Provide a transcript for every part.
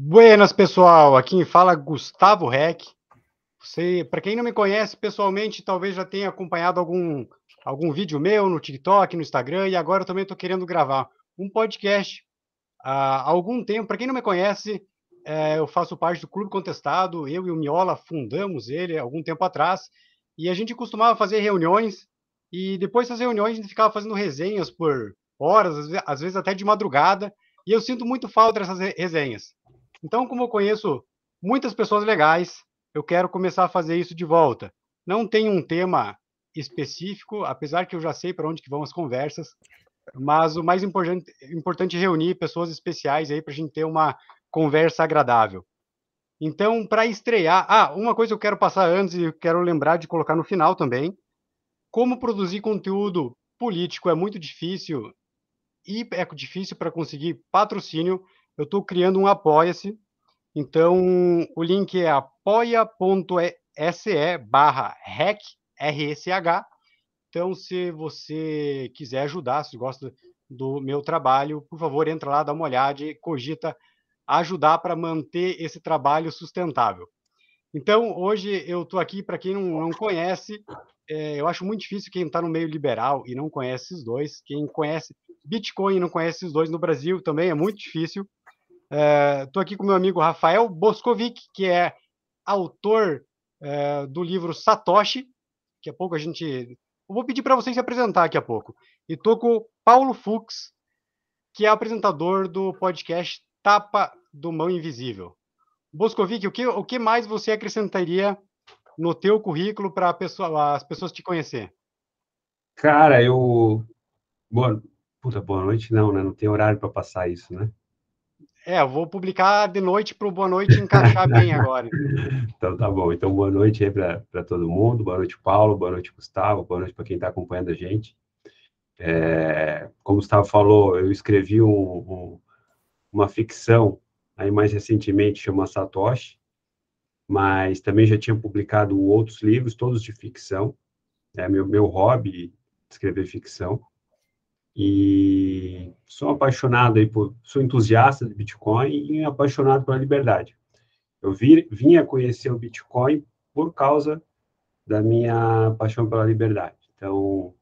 Buenas, pessoal. Aqui fala Gustavo Reck. Você, para quem não me conhece pessoalmente, talvez já tenha acompanhado algum algum vídeo meu no TikTok, no Instagram, e agora eu também estou querendo gravar um podcast há algum tempo. Para quem não me conhece, é, eu faço parte do Clube Contestado. Eu e o Miola fundamos ele algum tempo atrás, e a gente costumava fazer reuniões. E depois das reuniões a gente ficava fazendo resenhas por horas, às vezes até de madrugada. E eu sinto muito falta dessas resenhas. Então, como eu conheço muitas pessoas legais, eu quero começar a fazer isso de volta. Não tem um tema específico, apesar que eu já sei para onde que vão as conversas, mas o mais importante, importante é reunir pessoas especiais aí para a gente ter uma conversa agradável. Então, para estrear, ah, uma coisa eu quero passar antes e quero lembrar de colocar no final também. Como produzir conteúdo político é muito difícil e é difícil para conseguir patrocínio eu estou criando um Apoia-se. Então, o link é apoia.se barra REC, R-E-C-H. Então, se você quiser ajudar, se gosta do meu trabalho, por favor, entra lá, dá uma olhada e cogita ajudar para manter esse trabalho sustentável. Então, hoje eu estou aqui, para quem não, não conhece, é, eu acho muito difícil quem está no meio liberal e não conhece esses dois. Quem conhece Bitcoin e não conhece esses dois no Brasil também é muito difícil. Estou é, aqui com meu amigo Rafael Boscovic, que é autor é, do livro Satoshi. Daqui a pouco a gente. Eu vou pedir para vocês se apresentar daqui a pouco. E estou com o Paulo Fux, que é apresentador do podcast Tapa do Mão Invisível. Boscovic, o que, o que mais você acrescentaria no teu currículo para pessoa, as pessoas te conhecer? Cara, eu. Boa... Puta, boa noite, não, né? Não tem horário para passar isso, né? É, eu vou publicar de noite para o Boa Noite encaixar bem agora. então tá bom. Então, boa noite aí para todo mundo. Boa noite, Paulo. Boa noite, Gustavo. Boa noite para quem está acompanhando a gente. É, como o Gustavo falou, eu escrevi um, um, uma ficção aí mais recentemente, chama Satoshi, mas também já tinha publicado outros livros, todos de ficção. É meu, meu hobby escrever ficção e sou apaixonado aí por, sou entusiasta de Bitcoin e apaixonado pela liberdade. Eu vi, vim a conhecer o Bitcoin por causa da minha paixão pela liberdade. Então,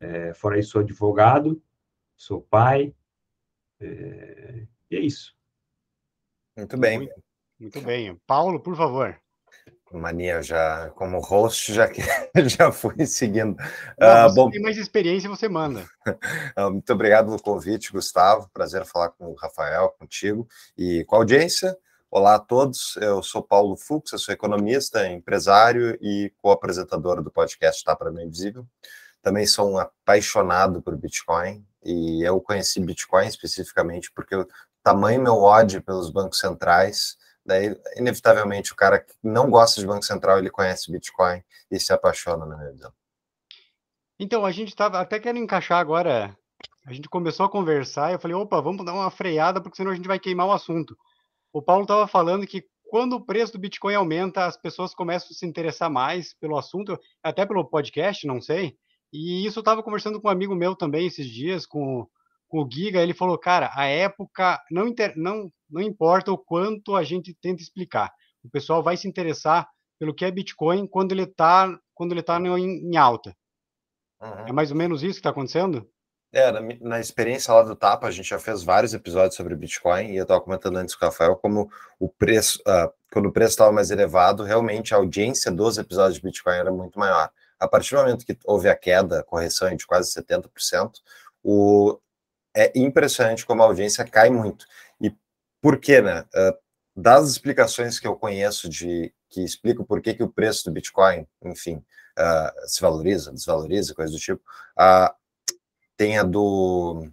é, fora isso, sou advogado, sou pai, é, e é isso. Muito bem. Muito, muito bem. Paulo, por favor mania já como host já que já fui seguindo. Não, uh, bom, tem mais experiência, você manda. Ah, muito obrigado pelo convite, Gustavo. Prazer falar com o Rafael, contigo e com a audiência. Olá a todos. Eu sou Paulo Fux, eu sou economista, empresário e co-apresentador do podcast Tá para Mim Invisível. Também sou um apaixonado por Bitcoin e eu conheci Bitcoin especificamente porque o tamanho meu ódio pelos bancos centrais Daí, inevitavelmente, o cara que não gosta de Banco Central, ele conhece Bitcoin e se apaixona, na minha visão. Então, a gente estava até querendo encaixar agora. A gente começou a conversar e eu falei, opa, vamos dar uma freada, porque senão a gente vai queimar o assunto. O Paulo estava falando que quando o preço do Bitcoin aumenta, as pessoas começam a se interessar mais pelo assunto, até pelo podcast, não sei. E isso eu estava conversando com um amigo meu também esses dias, com com o Giga, ele falou, cara, a época não, inter... não, não importa o quanto a gente tenta explicar. O pessoal vai se interessar pelo que é Bitcoin quando ele está quando ele tá em, em alta. Uhum. É mais ou menos isso que está acontecendo? É, na, na, experiência lá do Tapa, a gente já fez vários episódios sobre Bitcoin e eu estava comentando antes com o Rafael como o preço, uh, quando o preço estava mais elevado, realmente a audiência dos episódios de Bitcoin era muito maior. A partir do momento que houve a queda, a correção de quase 70%, o, é impressionante como a audiência cai muito. Por quê, né? Uh, das explicações que eu conheço de que explicam por que, que o preço do Bitcoin, enfim, uh, se valoriza, desvaloriza, coisa do tipo, uh, tem a do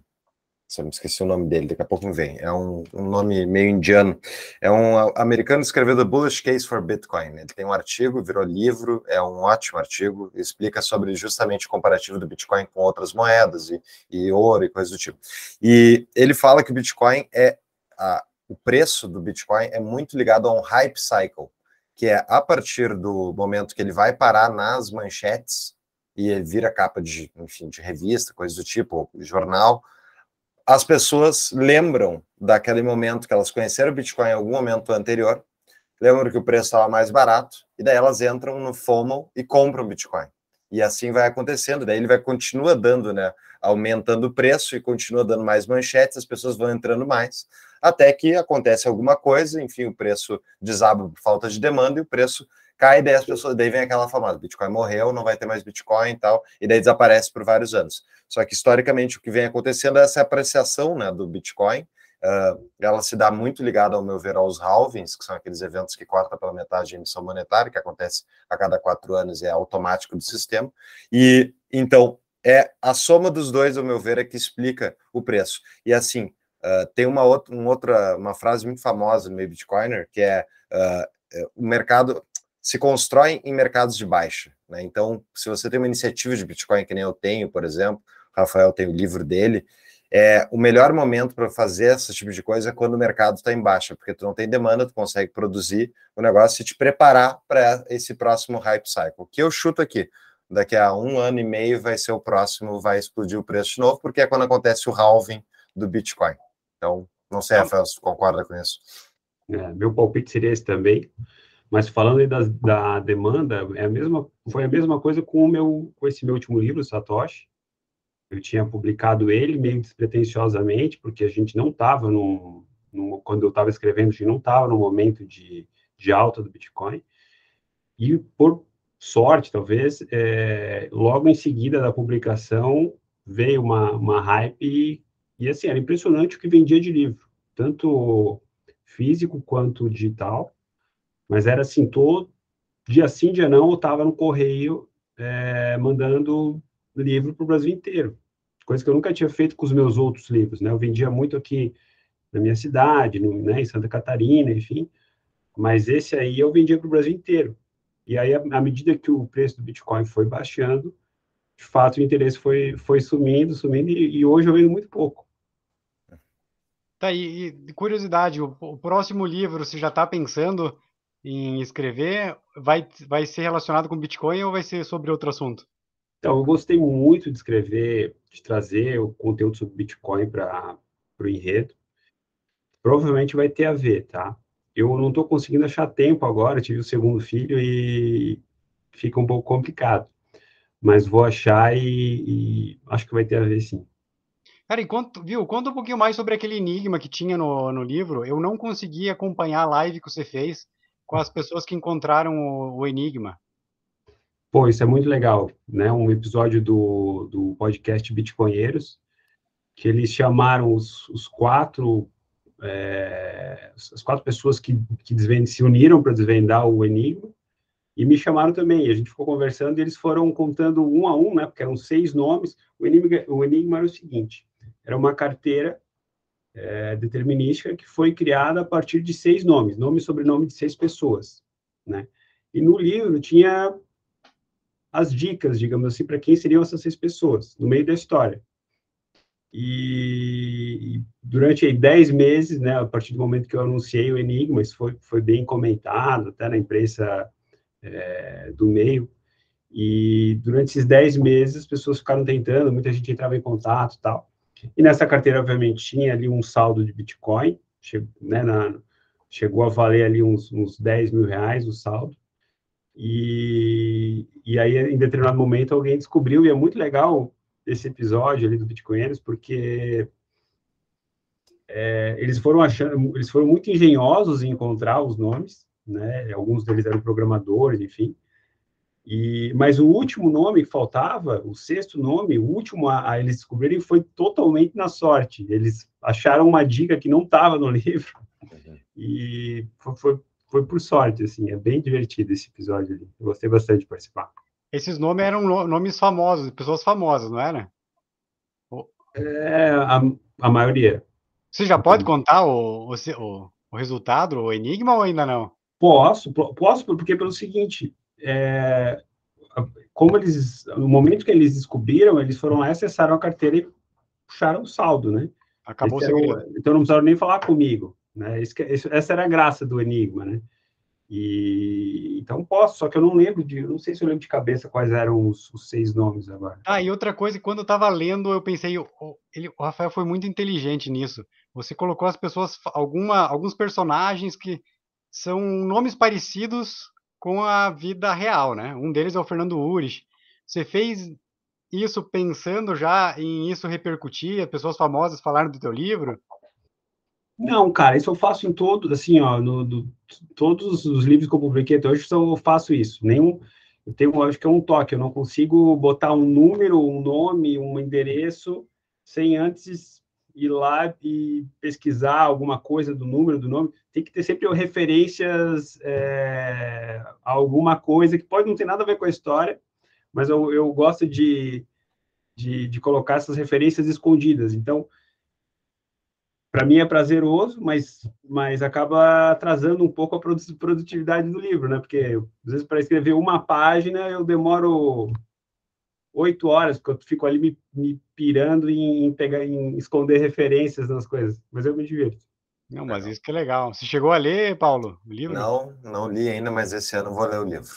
eu me esqueci o nome dele, daqui a pouco me vem. É um, um, nome meio indiano. É um americano escreveu The Bullish Case for Bitcoin. Ele tem um artigo, virou livro, é um ótimo artigo, explica sobre justamente o comparativo do Bitcoin com outras moedas e, e ouro e coisas do tipo. E ele fala que o Bitcoin é a, o preço do Bitcoin é muito ligado a um hype cycle, que é a partir do momento que ele vai parar nas manchetes e ele vira capa de, enfim, de revista, coisas do tipo, jornal as pessoas lembram daquele momento que elas conheceram o Bitcoin em algum momento anterior, lembram que o preço estava mais barato, e daí elas entram no FOMO e compram Bitcoin. E assim vai acontecendo, daí ele vai continua dando, né, aumentando o preço e continua dando mais manchetes, as pessoas vão entrando mais, até que acontece alguma coisa, enfim, o preço desaba por falta de demanda e o preço cai, daí as pessoas, daí vem aquela famosa, Bitcoin morreu, não vai ter mais Bitcoin e tal, e daí desaparece por vários anos. Só que historicamente o que vem acontecendo é essa apreciação, né, do Bitcoin, uh, ela se dá muito ligada, ao meu ver, aos halvings, que são aqueles eventos que cortam pela metade a emissão monetária, que acontece a cada quatro anos e é automático do sistema, e então é a soma dos dois, ao meu ver, é que explica o preço. E assim, uh, tem uma outra, uma outra, uma frase muito famosa meio Bitcoiner, que é uh, o mercado se constrói em mercados de baixa. Né? Então, se você tem uma iniciativa de Bitcoin, que nem eu tenho, por exemplo, o Rafael tem o livro dele, é o melhor momento para fazer esse tipo de coisa é quando o mercado está em baixa, porque tu não tem demanda, tu consegue produzir o negócio e te preparar para esse próximo hype cycle. Que eu chuto aqui, daqui a um ano e meio vai ser o próximo, vai explodir o preço de novo, porque é quando acontece o halving do Bitcoin. Então, não sei, Rafael, se concorda com isso. É, meu palpite seria esse também. Mas falando aí da, da demanda, é a mesma, foi a mesma coisa com o meu, com esse meu último livro, Satoshi. Eu tinha publicado ele meio despretensiosamente, porque a gente não estava no, no, quando eu estava escrevendo, a gente não estava no momento de, de alta do Bitcoin. E por sorte, talvez, é, logo em seguida da publicação veio uma, uma hype e, assim, era impressionante o que vendia de livro, tanto físico quanto digital. Mas era assim, todo dia sim, dia não, eu estava no correio é, mandando livro para o Brasil inteiro. Coisa que eu nunca tinha feito com os meus outros livros, né? Eu vendia muito aqui na minha cidade, no, né, em Santa Catarina, enfim. Mas esse aí eu vendia para o Brasil inteiro. E aí, à medida que o preço do Bitcoin foi baixando, de fato, o interesse foi, foi sumindo, sumindo, e, e hoje eu vendo muito pouco. Tá, e, curiosidade, o, o, próximo livro, você já está pensando em escrever, vai, vai ser relacionado com Bitcoin ou vai ser sobre outro assunto? Então, eu gostei muito de escrever, de trazer o conteúdo sobre Bitcoin para o enredo. Provavelmente vai ter a ver, tá? Eu não estou conseguindo achar tempo agora, tive o segundo filho e fica um pouco complicado. Mas vou achar e, e acho que vai ter a ver sim. Cara, enquanto, viu, conta um pouquinho mais sobre aquele enigma que tinha no, no livro. Eu não consegui acompanhar a live que você fez com as pessoas que encontraram o, o Enigma. Pô, isso é muito legal, né? Um episódio do, do podcast Bitcoinheiros, que eles chamaram os, os quatro, é, as quatro pessoas que, que se uniram para desvendar o Enigma, e me chamaram também. A gente ficou conversando e eles foram contando um a um, né? Porque eram seis nomes. O Enigma, o enigma era o seguinte: era uma carteira é, determinística que foi criada a partir de seis nomes, nome e sobrenome de seis pessoas, né? E no livro tinha as dicas, digamos assim, para quem seriam essas seis pessoas, no meio da história. E, durante aí, dez meses, né, a partir do momento que eu anunciei o Enigma, isso foi, foi bem comentado, até na imprensa é, do meio, e durante esses dez meses as pessoas ficaram tentando, muita gente entrava em contato e tal, e nessa carteira, obviamente, tinha ali um saldo de Bitcoin, chegou, né, na, chegou a valer ali uns, uns 10 mil reais o saldo. E, e aí, em determinado momento, alguém descobriu, e é muito legal esse episódio ali do Bitcoinheiros, porque é, eles foram achando, eles foram muito engenhosos em encontrar os nomes, né? Alguns deles eram programadores, enfim. E, mas o último nome que faltava, o sexto nome, o último a, a eles descobrirem foi totalmente na sorte. Eles acharam uma dica que não estava no livro uhum. e foi, foi, foi, por sorte, assim. É bem divertido esse episódio ali. Eu gostei bastante de participar. Esses nomes eram nomes famosos, pessoas famosas, não era? É, a, a maioria. Você já pode contar o, o, o resultado, o enigma ou ainda não? Posso, posso, porque pelo seguinte, é, como eles, no momento que eles descobriram, eles foram lá, acessaram a carteira e puxaram o saldo, né? Acabou Esse então não precisaram nem falar comigo, né? Isso, essa era a graça do Enigma, né? E então posso, só que eu não lembro de, não sei se eu lembro de cabeça quais eram os, os seis nomes agora. Ah, e outra coisa, quando eu estava lendo, eu pensei, o, ele, o Rafael foi muito inteligente nisso. Você colocou as pessoas, alguma, alguns personagens que são nomes parecidos com a vida real, né? Um deles é o Fernando Urich. Você fez isso pensando já em isso repercutir, pessoas famosas falaram do teu livro? Não, cara, isso eu faço em todos, assim, ó, no, do, todos os livros que eu publiquei até hoje, eu faço isso. Nenhum, eu tenho, acho que é um toque, eu não consigo botar um número, um nome, um endereço, sem antes ir lá e pesquisar alguma coisa do número, do nome. Tem que ter sempre referências é, a alguma coisa que pode não ter nada a ver com a história, mas eu, eu gosto de, de, de colocar essas referências escondidas. Então, para mim é prazeroso, mas, mas acaba atrasando um pouco a produtividade do livro, né? Porque às vezes para escrever uma página eu demoro oito horas, porque eu fico ali me, me pirando em, em, pegar, em esconder referências nas coisas. Mas eu me divirto. Não, mas isso que é legal. Você chegou a ler, Paulo, o livro? Não, não li ainda, mas esse ano vou ler o livro.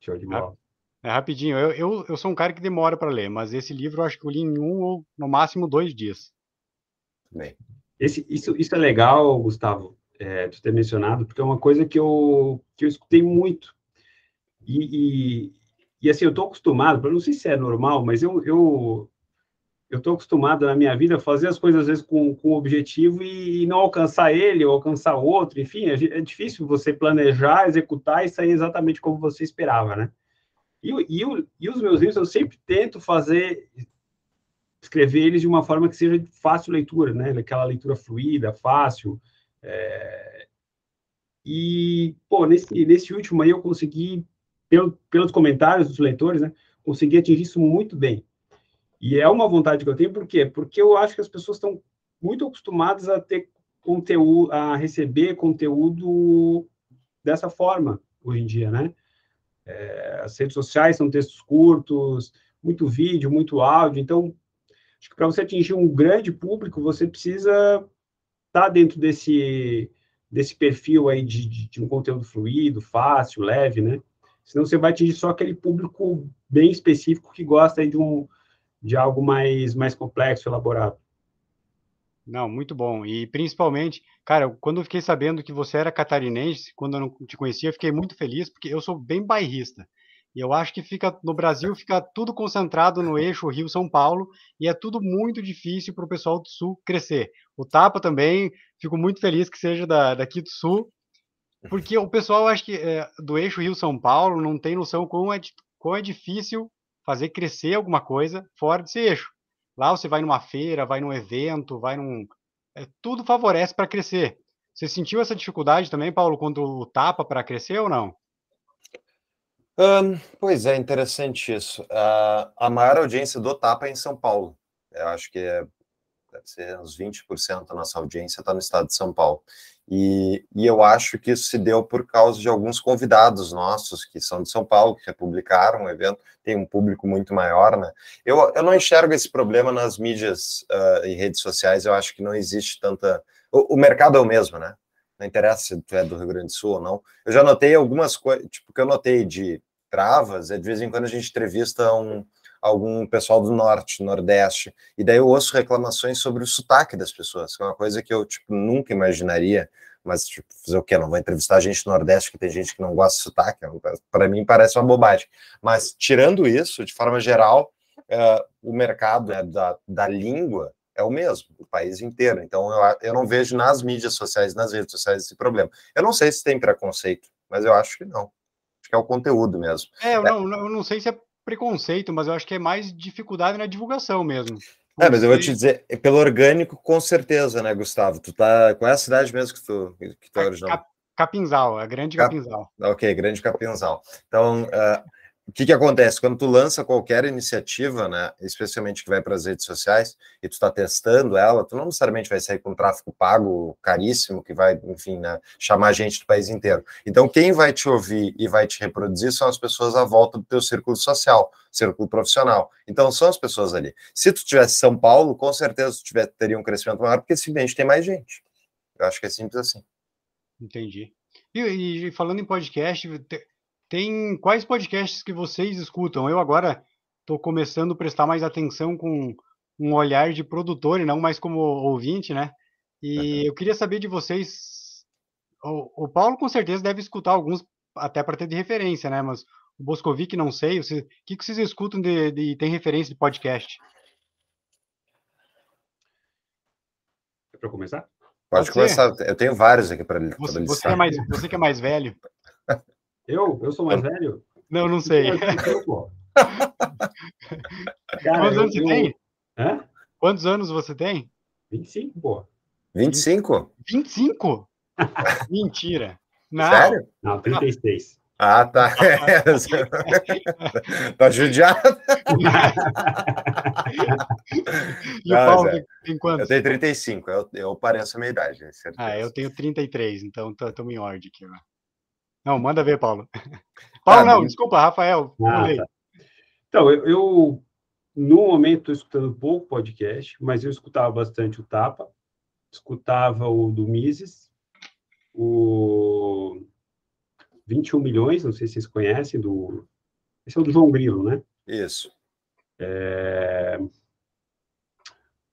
Show de bola. É rapidinho. Eu, eu, eu sou um cara que demora para ler, mas esse livro eu acho que eu li em um ou no máximo dois dias. Bem. Esse, isso, isso é legal, Gustavo, é, tu ter mencionado, porque é uma coisa que eu, que eu escutei muito. E, e, assim, eu estou acostumado, não sei se é normal, mas eu, eu, eu estou acostumado na minha vida a fazer as coisas às vezes com, com objetivo e, e não alcançar ele ou alcançar outro, enfim, é, é, difícil você planejar, executar e sair exatamente como você esperava, né? E, e, e os meus livros eu sempre tento fazer escrever eles de uma forma que seja de fácil leitura, né? Aquela leitura fluida, fácil. É... E, pô, nesse, nesse último aí eu consegui, pelo, pelos comentários dos leitores, né? Consegui atingir isso muito bem. E é uma vontade que eu tenho, por quê? Porque eu acho que as pessoas estão muito acostumadas a ter conteúdo, a receber conteúdo dessa forma hoje em dia, né? É, as redes sociais são textos curtos, muito vídeo, muito áudio, então Acho que para você atingir um grande público, você precisa estar tá dentro desse, desse perfil aí de, de, de, um conteúdo fluido, fácil, leve, né? Senão você vai atingir só aquele público bem específico que gosta de, um, de algo mais, mais complexo, elaborado. Não, muito bom. E principalmente, cara, quando eu fiquei sabendo que você era catarinense, quando eu não te conhecia, fiquei muito feliz, porque eu sou bem bairrista. E eu acho que fica no Brasil fica tudo concentrado no eixo Rio-São Paulo e é tudo muito difícil para o pessoal do Sul crescer. O Tapa também, fico muito feliz que seja da, daqui do Sul, porque o pessoal acho que é, do eixo Rio-São Paulo não tem noção como é, como é difícil fazer crescer alguma coisa fora desse eixo. Lá você vai numa feira, vai num evento, vai num. É, tudo favorece para crescer. Você sentiu essa dificuldade também, Paulo, quando o Tapa para crescer ou não? Um, pois é, interessante isso. Uh, a maior audiência do Tapa é em São Paulo. Eu acho que é, deve ser uns 20% da nossa audiência está no estado de São Paulo. E, e, eu acho que isso se deu por causa de alguns convidados nossos que são de São Paulo, que publicaram o evento, tem um público muito maior, né? Eu, eu não enxergo esse problema nas mídias uh, e redes sociais, eu acho que não existe tanta. O, o mercado é o mesmo, né? Não interessa se tu é do Rio Grande do Sul ou não. Eu já notei algumas coisas, tipo, que eu notei de travas, é de vez em quando a gente entrevista um, algum pessoal do norte, nordeste, e daí eu ouço reclamações sobre o sotaque das pessoas, que é uma coisa que eu tipo, nunca imaginaria, mas tipo, fazer o quê? Não vou entrevistar gente do nordeste que tem gente que não gosta de sotaque, para mim parece uma bobagem. Mas tirando isso, de forma geral, uh, o mercado né, da, da língua é o mesmo, o país inteiro. Então eu, eu não vejo nas mídias sociais, nas redes sociais esse problema. Eu não sei se tem preconceito, mas eu acho que não. Acho que é o conteúdo mesmo. É, eu, é. Não, eu não sei se é preconceito, mas eu acho que é mais dificuldade na divulgação mesmo. É, mas eu vou te dizer, é pelo orgânico, com certeza, né, Gustavo? Tu tá. Qual é a cidade mesmo que tu, que tu é original? Capinzal, a Grande Capinzal. Ok, Grande Capinzal. Então, uh, o que, que acontece? Quando tu lança qualquer iniciativa, né, especialmente que vai para as redes sociais, e tu está testando ela, tu não necessariamente vai sair com tráfego pago caríssimo, que vai, enfim, né, chamar gente do país inteiro. Então, quem vai te ouvir e vai te reproduzir são as pessoas à volta do teu círculo social, círculo profissional. Então, são as pessoas ali. Se tu tivesse São Paulo, com certeza tu tiver, teria um crescimento maior, porque simplesmente tem mais gente. Eu acho que é simples assim. Entendi. E, e falando em podcast, tem quais podcasts que vocês escutam? Eu agora estou começando a prestar mais atenção com um olhar de produtor e não mais como ouvinte, né? E eu queria saber de vocês. O, o Paulo com certeza deve escutar alguns até para ter de referência, né? Mas o Boscovic não sei. o que, que vocês escutam de, de tem referência de podcast? É para começar? Pode, Pode começar. Eu tenho vários aqui para você, você, é mais, você que é mais velho. Eu? Eu sou mais velho? Não, não sei. Cara, Quantos eu, anos você eu... tem? Hã? Quantos anos você tem? 25, pô. 25? 25? Mentira. Não. Sério? Não, 36. Ah, tá. tá judiado. e Não, o Paulo é. tem quantos? Eu tenho 35, eu, eu pareço a minha idade. Ah, eu tenho 33, então estamos em ordem aqui. Não, manda ver, Paulo. Paulo, ah, não, desculpa, Rafael. Ah, tá. Então, eu, eu no momento estou escutando pouco podcast, mas eu escutava bastante o Tapa, escutava o do Mises, o 21 milhões, não sei se vocês conhecem, do. Esse é o do João Grilo, né? Isso. É...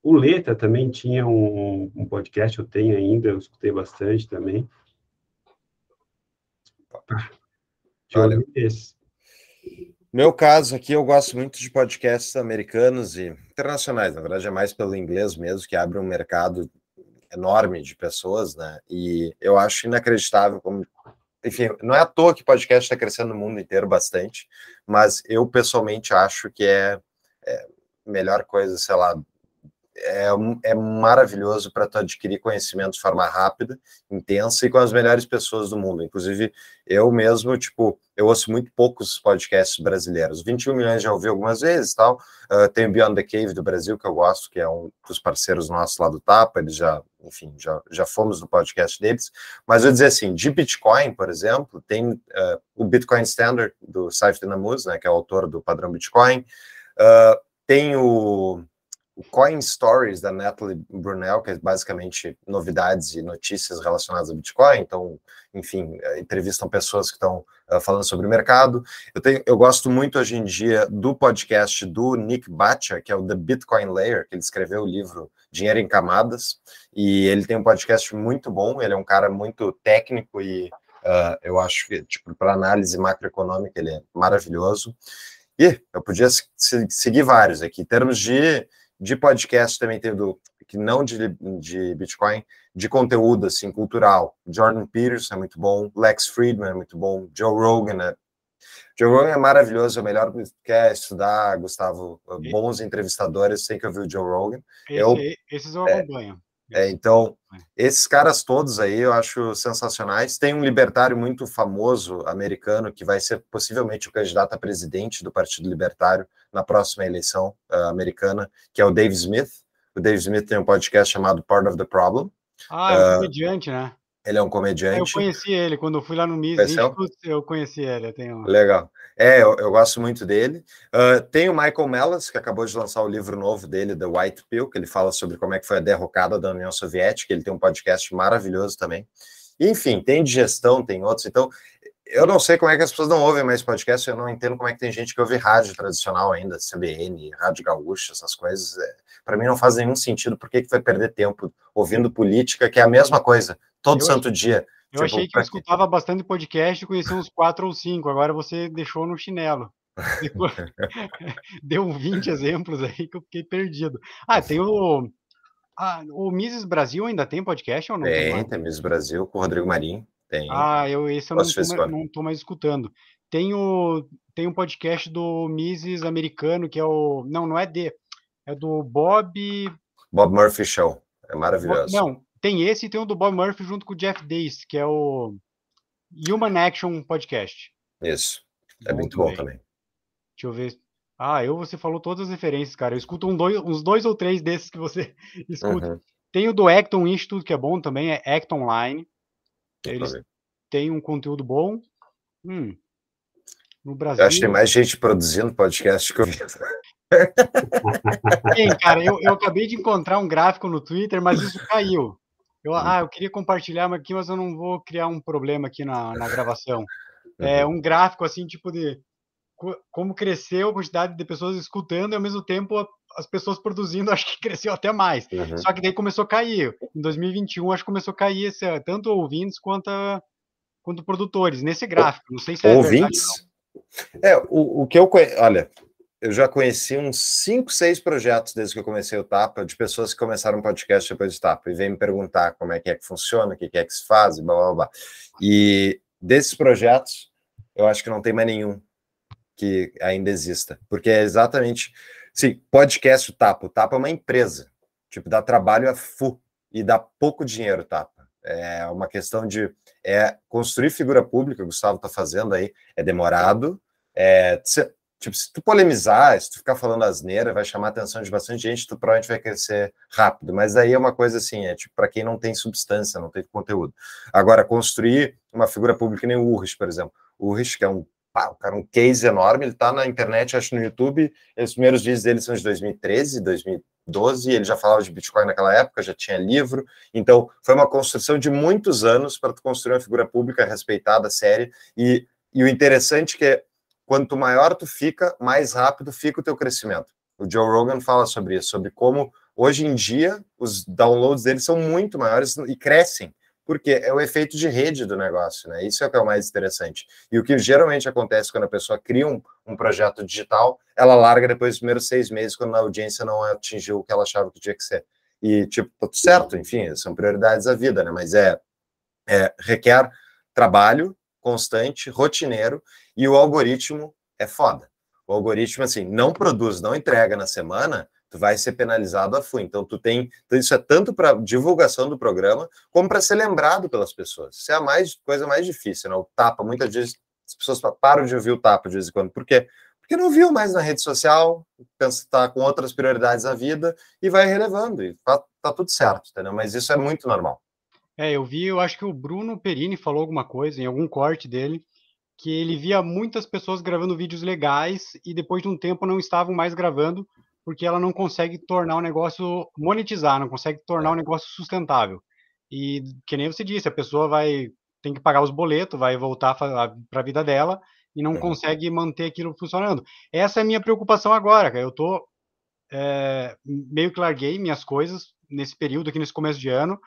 O Leta também tinha um, um, podcast, eu tenho ainda, eu escutei bastante também. Olha, esse. Meu caso aqui, eu gosto muito de podcasts americanos e internacionais, na verdade é mais pelo inglês mesmo, que abre um mercado enorme de pessoas, né? E eu acho inacreditável como enfim, não é à toa que podcast está crescendo no mundo inteiro bastante, mas eu pessoalmente acho que é, é melhor coisa, sei lá, é, é maravilhoso para tu adquirir conhecimento de forma rápida, intensa e com as melhores pessoas do mundo. Inclusive, eu mesmo, tipo, eu ouço muito poucos podcasts brasileiros. 21 milhões já ouvi algumas vezes tal. Uh, tem o Beyond the Cave do Brasil, que eu gosto, que é um dos parceiros nossos lá do Tapa. Eles já, enfim, já, já fomos no podcast deles. Mas eu dizer assim, de Bitcoin, por exemplo, tem uh, o Bitcoin Standard do Saif Dinamuz, né, que é o autor do padrão Bitcoin. Uh, tem o o Coin Stories da Natalie Brunel, que é basicamente novidades e notícias relacionadas a Bitcoin. Então, enfim, eh, entrevistam pessoas que estão uh, falando sobre o mercado. Eu, tenho, eu gosto muito hoje em dia do podcast do Nick Bacha, que é o The Bitcoin Layer, que ele escreveu o livro Dinheiro em Camadas. E ele tem um podcast muito bom. Ele é um cara muito técnico e uh, eu acho que, tipo, para análise macroeconômica, ele é maravilhoso. E eu podia seguir vários aqui. Em termos de de podcast também tem do que não de, de Bitcoin, de conteúdo assim cultural. Jordan Peterson é muito bom, Lex Friedman é muito bom, Joe Rogan é Joe Rogan é maravilhoso, é o melhor que quer estudar, Gustavo, bons entrevistadores, tem que ouvir o Joe Rogan. Esse, eu, esses eu é, acompanho. É, então, esses caras todos aí eu acho sensacionais. Tem um libertário muito famoso americano que vai ser possivelmente o candidato a presidente do Partido Libertário na próxima eleição uh, americana, que é o Dave Smith. O Dave Smith tem um podcast chamado Part of the Problem. Ah, é um uh, comediante, né? Ele é um comediante. Eu conheci ele quando eu fui lá no Miss. Eu conheci ele. Eu tenho... Legal. É, eu, eu, gosto muito dele. Uh, tem o Michael Mellas, que acabou de lançar o livro novo dele, The White Pill, que ele fala sobre como é que foi a derrocada da União Soviética. Ele tem um podcast maravilhoso também. Enfim, tem de gestão, tem outros. Então, eu não sei como é que as pessoas não ouvem mais podcast, eu não entendo como é que tem gente que ouve rádio tradicional ainda, CBN, Rádio Gaúcha, essas coisas. É, Para mim não faz nenhum sentido. Por que, que vai perder tempo ouvindo política, que é a mesma coisa, todo eu santo dia? Eu tipo, achei que eu escutava bastante podcast e conhecia uns quatro ou cinco, agora você deixou no chinelo. Deu 20 exemplos aí que eu fiquei perdido. Ah, tem o. Ah, o Mises Brasil ainda tem podcast ou não? Tem, tem, tem Mises Brasil com o Rodrigo Marinho. Tem. Ah, eu, esse eu não tô, mais escutando. Tem, o, tem um podcast do Mises americano, que é o. Não, não é de. É do Bob. Bob Murphy Show. É maravilhoso. Não, tem esse e tem o do Bob Murphy junto com o Jeff Dace, que é o Human Action Podcast. Isso. É bom muito também. bom também. Deixa eu ver. Ah, eu você falou todas as referências, cara. Eu escuto um dois, uns dois ou três desses que você escuta. Uhum. Tem o do Acton Institute, que é bom também, é Acton Online. Eles têm um conteúdo bom. Hum, no Brasil. Eu acho que tem mais gente produzindo podcast que eu vi. Tem, cara, eu, eu acabei de encontrar um gráfico no Twitter, mas isso caiu. Eu, uhum. ah, eu queria compartilhar aqui, mas eu não vou criar um problema aqui na, na gravação. É um gráfico assim, tipo de como cresceu a quantidade de pessoas escutando e ao mesmo tempo as pessoas produzindo, acho que cresceu até mais. Uhum. Só que daí começou a cair. Em 2021, acho que começou a cair esse, tanto ouvintes quanto, quanto produtores, nesse gráfico. Não sei se é ouvintes? Verdade, é, o, o que eu conheço. Olha, eu já conheci uns 5, 6 projetos desde que eu comecei o Tapa, de pessoas que começaram um podcast depois do Tapa, e vêm me perguntar como é que é que funciona, o que é que se faz, blá blá blá. E desses projetos, eu acho que não tem mais nenhum que ainda exista, porque é exatamente. Sim, podcast o Tapa. O Tapa é uma empresa, tipo, dá trabalho a FU e dá pouco dinheiro, Tapa. É uma questão de é, construir figura pública, o Gustavo está fazendo aí, é demorado. É, tipo, se tu polemizar, se tu ficar falando asneira, vai chamar a atenção de bastante gente, tu provavelmente vai crescer rápido. Mas aí é uma coisa assim, é tipo para quem não tem substância, não tem conteúdo. Agora, construir uma figura pública, nem o Urrich, por exemplo. O Urrich, que é um pá, o cara um case enorme, ele está na internet, acho no YouTube, os primeiros vídeos dele são de 2013, 2012, ele já falava de Bitcoin naquela época, já tinha livro, então foi uma construção de muitos anos para tu construir uma figura pública respeitada, séria, e, e o interessante é que quanto maior tu fica, mais rápido fica o teu crescimento. O Joe Rogan fala sobre isso, sobre como hoje em dia os downloads dele são muito maiores e crescem, porque é o efeito de rede do negócio, né? Isso é o que é o mais interessante. E o que geralmente acontece quando a pessoa cria um, um projeto digital, ela larga depois dos primeiros seis meses, quando a audiência não atingiu o que ela achava que tinha que ser. E, tipo, tá tudo certo, enfim, são prioridades da vida, né? Mas é, é requer trabalho constante, rotineiro, e o algoritmo é foda. O algoritmo, assim, não produz, não entrega na semana, tu vai ser penalizado a full. Então, tu tem. Então isso é tanto para divulgação do programa, como para ser lembrado pelas pessoas. Isso é a mais, coisa mais difícil, né? O tapa, muitas vezes as pessoas param de ouvir o tapa de vez em quando. Por quê? Porque não viu mais na rede social, pensa que tá com outras prioridades na vida e vai relevando. E tá, tá tudo certo, entendeu? Mas isso é muito normal. É, eu vi, eu acho que o Bruno Perini falou alguma coisa em algum corte dele, que ele via muitas pessoas gravando vídeos legais e depois de um tempo não estavam mais gravando porque ela não consegue tornar o negócio monetizar, não consegue tornar o negócio sustentável. E que nem você disse, a pessoa vai tem que pagar os boletos, vai voltar para a vida dela e não é. consegue manter aquilo funcionando. Essa é a minha preocupação agora, cara. Eu tô é, meio que larguei minhas coisas nesse período aqui nesse começo de ano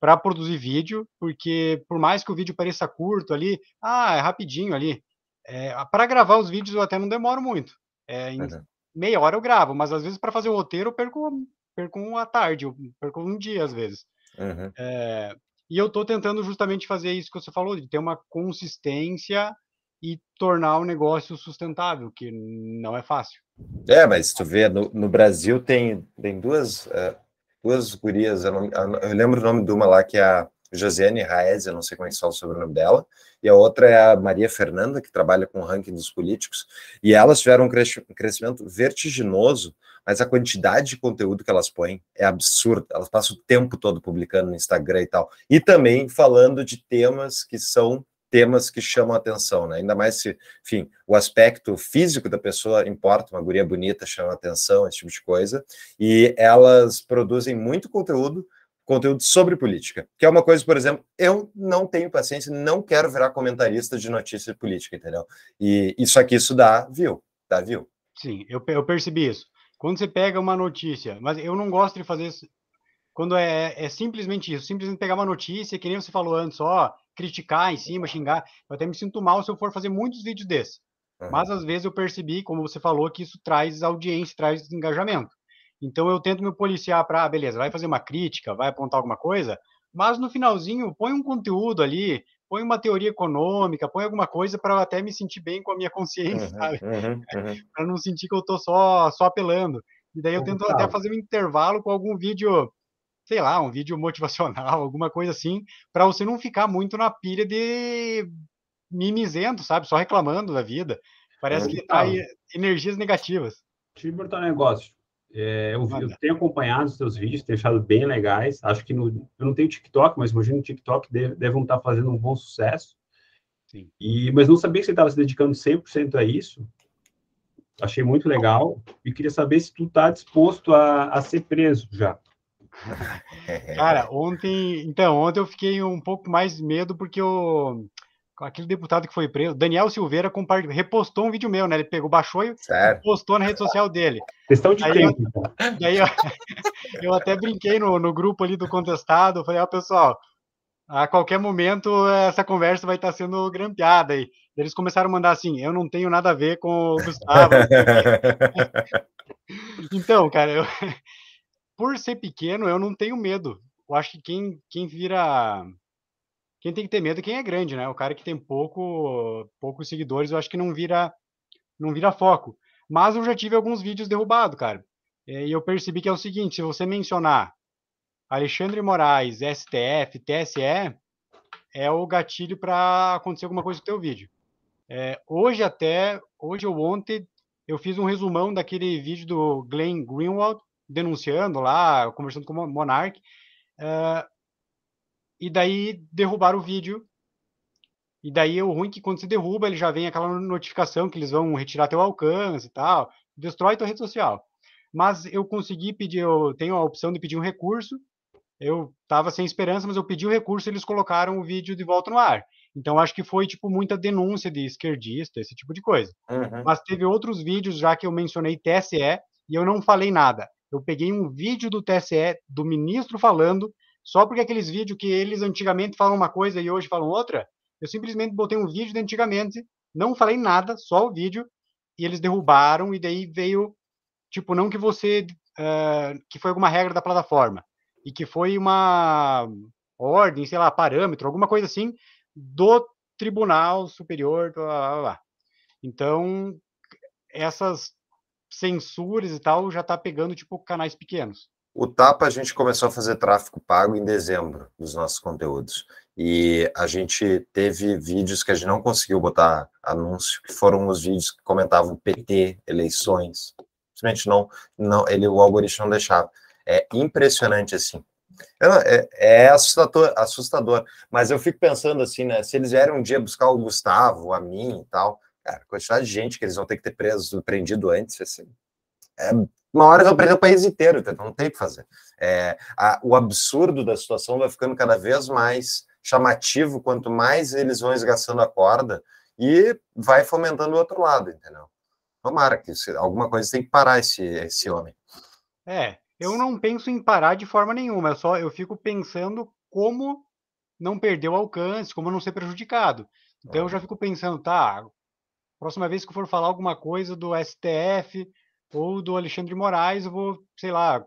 para produzir vídeo, porque por mais que o vídeo pareça curto ali, ah, é rapidinho ali. É, para gravar os vídeos eu até não demoro muito. É, em, uhum meia hora eu gravo, mas às vezes para fazer o roteiro eu perco, perco uma tarde, eu perco um dia às vezes. Uhum. É, e eu estou tentando justamente fazer isso que você falou, de ter uma consistência e tornar o negócio sustentável, que não é fácil. É, mas tu vê, no, no Brasil tem, tem duas, uh, duas gurias, eu, não, eu, lembro o nome de uma lá que é a Josiane Raez, eu não sei como é que fala o sobrenome dela, e a outra é a Maria Fernanda, que trabalha com o ranking dos políticos, e elas tiveram um crescimento vertiginoso, mas a quantidade de conteúdo que elas põem é absurda. Elas passam o tempo todo publicando no Instagram e tal. E também falando de temas que são temas que chamam a atenção, né? Ainda mais se, enfim, o aspecto físico da pessoa importa, uma guria bonita chama a atenção, esse tipo de coisa. E elas produzem muito conteúdo conteúdo sobre política, que é uma coisa, por exemplo, eu não tenho paciência, não quero virar comentarista de notícia política, entendeu? E isso aqui, isso dá viu, dá viu. Sim, eu, eu percebi isso. Quando você pega uma notícia, mas eu não gosto de fazer isso, quando é, é simplesmente isso, simplesmente pegar uma notícia, que nem você falou antes, ó, criticar em cima, xingar, eu até me sinto mal se eu for fazer muitos vídeos desses. Uhum. Mas às vezes eu percebi, como você falou, que isso traz audiência, traz engajamento. Então eu tento me policiar para, ah, beleza, vai fazer uma crítica, vai apontar alguma coisa, mas no finalzinho põe um conteúdo ali, põe uma teoria econômica, põe alguma coisa para até me sentir bem com a minha consciência, uhum, sabe? Uhum, para não sentir que eu estou só só apelando. E daí eu tento até fazer um intervalo com algum vídeo, sei lá, um vídeo motivacional, alguma coisa assim, para você não ficar muito na pilha de mimizento, sabe? Só reclamando da vida. Parece que trai energias negativas. Deixa eu botar um negócio. É, eu, eu, tenho acompanhado os seus vídeos, tenho achado bem legais. Acho que no, eu não tenho TikTok, mas imagino que no TikTok deve, devem estar fazendo um bom sucesso. Sim. E, mas não sabia que você estava se dedicando 100% a isso. Achei muito legal. E queria saber se tu está disposto a, a ser preso já. Cara, ontem. Então, ontem eu fiquei um pouco mais medo porque o. Aquele deputado que foi preso, Daniel Silveira, repostou um vídeo meu, né? Ele pegou, baixou e Certo. postou na rede social dele. Questão de Aí tempo. então. Daí eu, eu até brinquei no, no grupo ali do contestado, eu falei, ó, pessoal, a qualquer momento essa conversa vai estar sendo grampeada aí. Eles começaram a mandar assim, eu não tenho nada a ver com o Gustavo. Então, cara, eu, por ser pequeno, eu não tenho medo. Eu acho que quem, quem vira. Quem tem que ter medo é quem é grande, né? O cara que tem pouco, poucos seguidores, eu acho que não vira, não vira foco. Mas eu já tive alguns vídeos derrubados, cara. E eu percebi que é o seguinte: se você mencionar Alexandre Moraes, STF, TSE, é o gatilho para acontecer alguma coisa com o teu vídeo. É, hoje até, hoje ou ontem, eu fiz um resumão daquele vídeo do Glenn Greenwald, denunciando lá, conversando com o Monark, uh, e daí derrubaram o vídeo, e daí o ruim é que quando você derruba, ele já vem aquela notificação que eles vão retirar teu alcance e tal, destrói tua rede social. Mas eu consegui pedir, eu tenho a opção de pedir um recurso, eu estava sem esperança, mas eu pedi o recurso e eles colocaram o vídeo de volta no ar. Então acho que foi tipo muita denúncia de esquerdista, esse tipo de coisa. Uhum. Mas teve outros vídeos já que eu mencionei TSE e eu não falei nada. Eu peguei um vídeo do TSE do ministro falando, só porque aqueles vídeos que eles antigamente falam uma coisa e hoje falam outra, eu simplesmente botei um vídeo de antigamente, não falei nada, só o vídeo, e eles derrubaram e daí veio tipo não que você uh, que foi alguma regra da plataforma e que foi uma ordem, sei lá, parâmetro, alguma coisa assim, do Tribunal Superior. Blá, blá, blá. Então, essas censuras e tal já tá pegando, tipo, canais pequenos. O Tapa, a gente começou a fazer tráfego pago em dezembro dos nossos conteúdos. E a gente teve vídeos que a gente não conseguiu botar anúncio, que foram os vídeos que comentavam PT, eleições. Simplesmente não, não ele, o algoritmo não deixava. É impressionante assim. É, é assustador, assustador, mas eu fico pensando assim, né? Se eles vierem um dia buscar o Gustavo, a mim e tal, cara, a quantidade de gente que eles vão ter que ter preso, prendido antes, assim, é, uma hora vão prender o país inteiro, então não tem o que fazer. É, a, o absurdo da situação vai ficando cada vez mais chamativo quanto mais eles vão esgaçando a corda e vai fomentando o outro lado, entendeu? Tomara que alguma coisa tem que parar esse, esse homem. É, eu não penso em parar de forma nenhuma, eu só eu fico pensando como não perder o alcance, como não ser prejudicado. Então eu já fico pensando, tá, próxima vez que eu for falar alguma coisa do STF ou do Alexandre Moraes, eu vou, sei lá,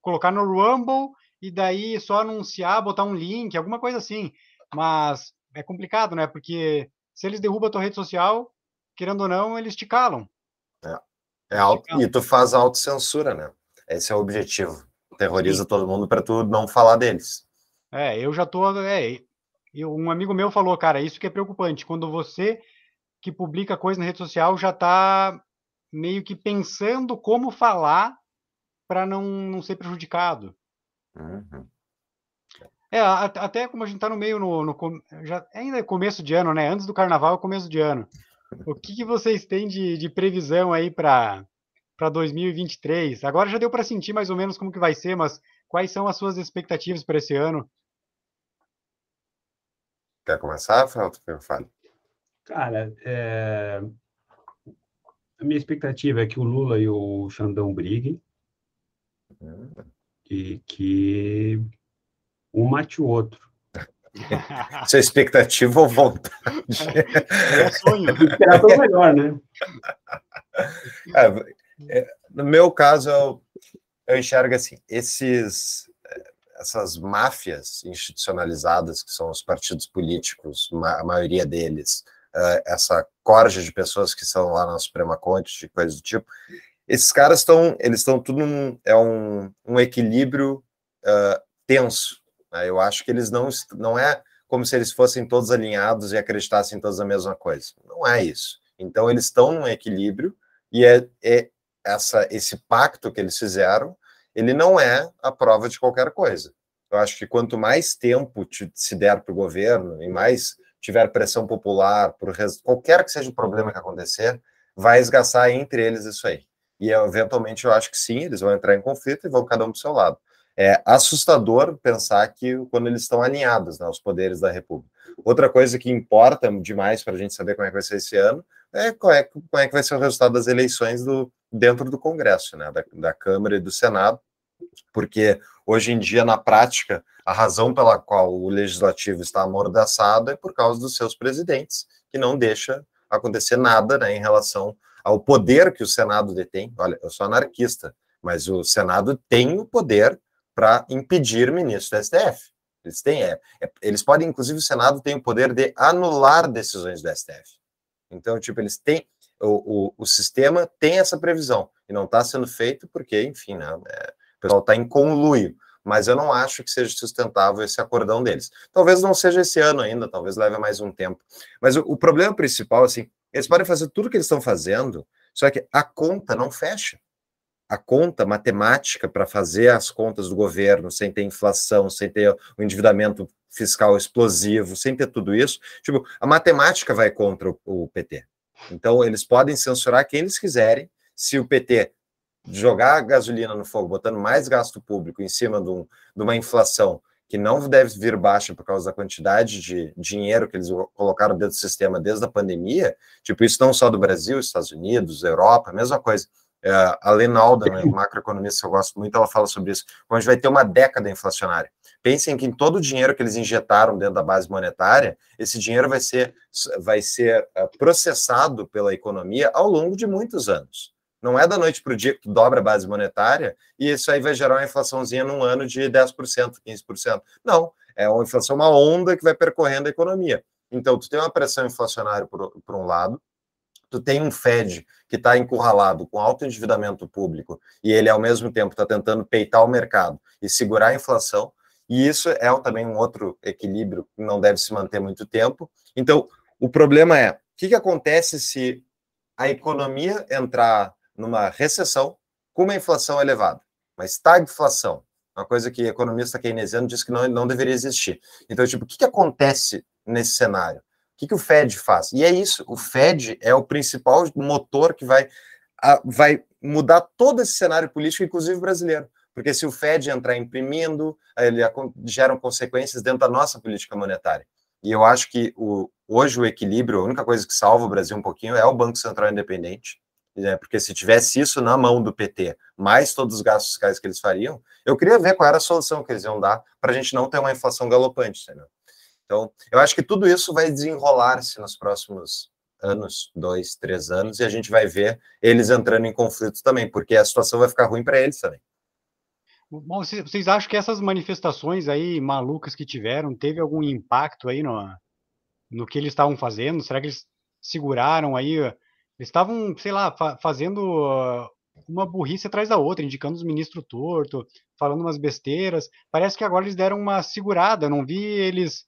colocar no Rumble e daí só anunciar, botar um link, alguma coisa assim. Mas é complicado, né? Porque se eles derrubam a tua rede social, querendo ou não, eles te calam. É. é auto... E tu faz autocensura, né? Esse é o objetivo. Terroriza Sim. todo mundo para tu não falar deles. É, eu já tô. É, eu, um amigo meu falou, cara, isso que é preocupante. Quando você que publica coisa na rede social já está meio que pensando como falar para não, não ser prejudicado. Uhum. É, até como a gente está no meio, no, no, já, ainda é começo de ano, né? Antes do carnaval é começo de ano. O que, que vocês têm de, de previsão aí para para 2023? Agora já deu para sentir mais ou menos como que vai ser, mas quais são as suas expectativas para esse ano? Quer começar? Fale. Cara, é... a minha expectativa é que o Lula e o Xandão briguem uhum. e que um mate o outro. Sua expectativa ou vontade? É sonho. Esperar o melhor, né? É, é, no meu caso, eu, eu enxergo assim, esses, essas máfias institucionalizadas, que são os partidos políticos, a maioria deles, uh, essa corja de pessoas que são lá na Suprema Corte, coisas do tipo, esses caras estão, eles estão tudo num, é um, um equilíbrio uh, tenso. Né? Eu acho que eles não, não é como se eles fossem todos alinhados e acreditassem todos a mesma coisa. Não é isso. Então, eles estão num equilíbrio e é, é essa, esse pacto que eles fizeram, ele não é a prova de qualquer coisa. Eu acho que quanto mais tempo te, se der para o governo e mais tiver pressão popular, por qualquer que seja o problema que acontecer, vai esgaçar entre eles isso aí. E eventualmente eu acho que sim, eles vão entrar em conflito e vão cada um para o seu lado. é assustador pensar que quando eles estão alinhados, né, os poderes da República. Outra coisa que importa demais para a gente saber como é que vai ser esse ano é qual é, como é que vai ser o resultado das eleições do, dentro do Congresso, né, da, da Câmara e do Senado, porque hoje em dia, na prática, a razão pela qual o legislativo está amordaçado é por causa dos seus presidentes, que não deixa acontecer nada né, em relação ao poder que o Senado detém. Olha, eu sou anarquista, mas o Senado tem o poder para impedir ministros do STF. Eles têm, é, é, eles podem, inclusive, o Senado tem o poder de anular decisões do STF. Então, tipo, eles têm, o, o, o sistema tem essa previsão e não está sendo feito porque, enfim, né, pessoal está em conluio. Mas eu não acho que seja sustentável esse acordão deles. Talvez não seja esse ano ainda, talvez leve mais um tempo. Mas o, o problema principal, assim, eles podem fazer tudo o que eles estão fazendo, só que a conta não fecha a conta matemática para fazer as contas do governo sem ter inflação, sem ter o endividamento fiscal explosivo, sem ter tudo isso, tipo, a matemática vai contra o, o PT. Então, eles podem censurar quem eles quiserem, se o PT jogar gasolina no fogo, botando mais gasto público em cima de, um, de uma inflação que não deve vir baixa por causa da quantidade de dinheiro que eles colocaram dentro do sistema desde a pandemia, tipo, isso não só do Brasil, Estados Unidos, Europa, mesma coisa. É, a Lenalda, né, macroeconomista que eu gosto muito, ela fala sobre isso. Quando a gente vai ter uma década inflacionária. Pensem que em todo o dinheiro que eles injetaram dentro da base monetária, esse dinheiro vai ser, vai ser uh, processado pela economia ao longo de muitos anos. Não é da noite para o dia que tu dobra a base monetária e isso aí vai gerar uma inflaçãozinha num ano de 10%, 15%. Não, é uma inflação, uma onda que vai percorrendo a economia. Então, tu tem uma pressão inflacionária por, por um lado, tu tem um Fed que está encurralado com alto endividamento público e ele, ao mesmo tempo, está tentando peitar o mercado e segurar a inflação, e isso é também um outro equilíbrio que não deve se manter muito tempo. Então, o problema é, o que, que acontece se a economia entrar numa recessão com uma inflação elevada, uma estagflação, uma coisa que economista keynesiano diz que não, não deveria existir. Então, tipo, o que, que acontece nesse cenário? que, que o Fed faz? E é isso, o Fed é o principal motor que vai, a, vai mudar todo esse cenário político, inclusive brasileiro. Porque se o Fed entrar imprimindo, ele geram consequências dentro da nossa política monetária. E eu acho que o, hoje o equilíbrio, a única coisa que salva o Brasil um pouquinho é o Banco Central Independente. Né? Porque se tivesse isso na mão do PT, mais todos os gastos fiscais que eles fariam, eu queria ver qual era a solução que eles iam dar para a gente não ter uma inflação galopante. Entendeu? Então, eu acho que tudo isso vai desenrolar-se nos próximos anos, dois, três anos, e a gente vai ver eles entrando em conflitos também, porque a situação vai ficar ruim para eles também. Bom, vocês acham que essas manifestações aí malucas que tiveram teve algum impacto aí no, no que eles estavam fazendo? Será que eles seguraram aí? Estavam, sei lá, fa fazendo uh, uma burrice atrás da outra, indicando os ministros torto, falando umas besteiras. Parece que agora eles deram uma segurada. Não vi eles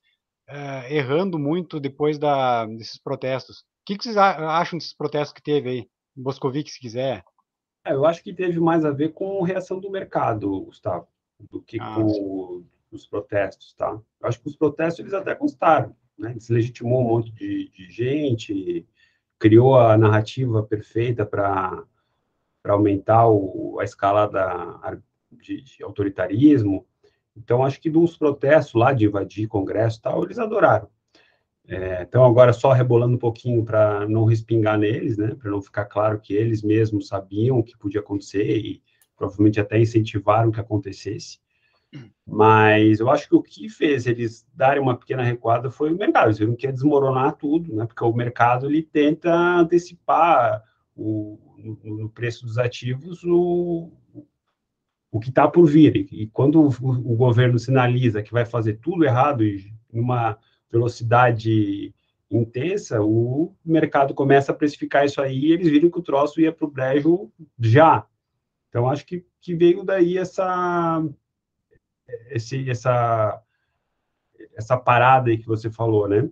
uh, errando muito depois da, desses protestos. O que, que vocês acham desses protestos que teve aí? Boscovic, se quiser. É, eu acho que teve mais a ver com a reação do mercado, Gustavo, do que ah, com sim. os protestos, tá? Eu acho que os protestos eles até custaram, né? Eles legitimou um monte de, de gente, criou a narrativa perfeita para aumentar o, a escala da, de, de autoritarismo. Então, acho que dos protestos lá de invadir Congresso e tal, eles adoraram. É, então, agora só rebolando um pouquinho para não respingar neles, né, para não ficar claro que eles mesmos sabiam o que podia acontecer e provavelmente até incentivaram que acontecesse. Mas eu acho que o que fez eles darem uma pequena recuada foi o mercado. Eles viram que ia desmoronar tudo, né, porque o mercado ele tenta antecipar o, no, preço dos ativos o, o que está por vir. E quando o, o, governo sinaliza que vai fazer tudo errado e numa velocidade intensa, o mercado começa a precificar isso aí e eles viram que o troço ia para o brejo já. Então, acho que, que veio daí essa, esse, essa, essa parada aí que você falou, né?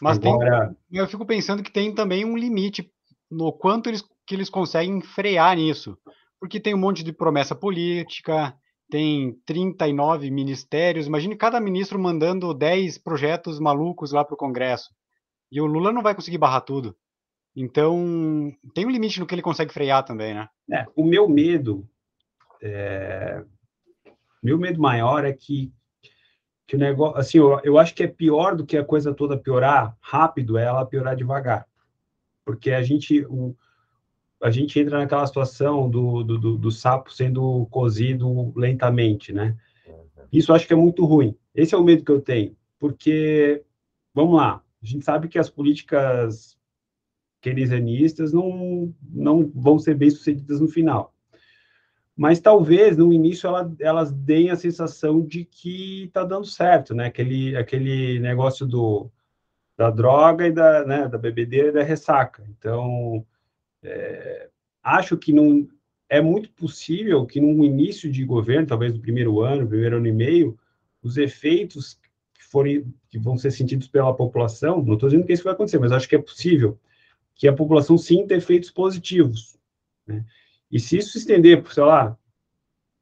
Mas Agora... tem, eu fico pensando que tem também um limite no quanto eles, que eles conseguem frear nisso porque tem um monte de promessa política, tem 39 ministérios. Imagine cada ministro mandando 10 projetos malucos lá para o Congresso. E o Lula não vai conseguir barrar tudo. Então, tem um limite no que ele consegue frear também, né? É, o meu medo é, Meu medo maior é que, que o negócio, assim, eu, eu acho que é pior do que a coisa toda piorar rápido, é ela piorar devagar. Porque a gente, o, a gente entra naquela situação do, do, do, do sapo sendo cozido lentamente, né? Isso acho que é muito ruim. Esse é o medo que eu tenho, porque, vamos lá, a gente sabe que as políticas keynesianistas não, não vão ser bem sucedidas no final. Mas talvez no início ela, elas deem a sensação de que está dando certo, né? Aquele, aquele negócio do, da droga e da, né, da bebedeira e da ressaca. Então, é, acho que não é muito possível que no início de governo, talvez no primeiro ano, primeiro ano e meio, os efeitos que forem que vão ser sentidos pela população, não estou dizendo que isso vai acontecer, mas acho que é possível que a população sinta efeitos positivos. Né? E se isso se estender por, sei lá,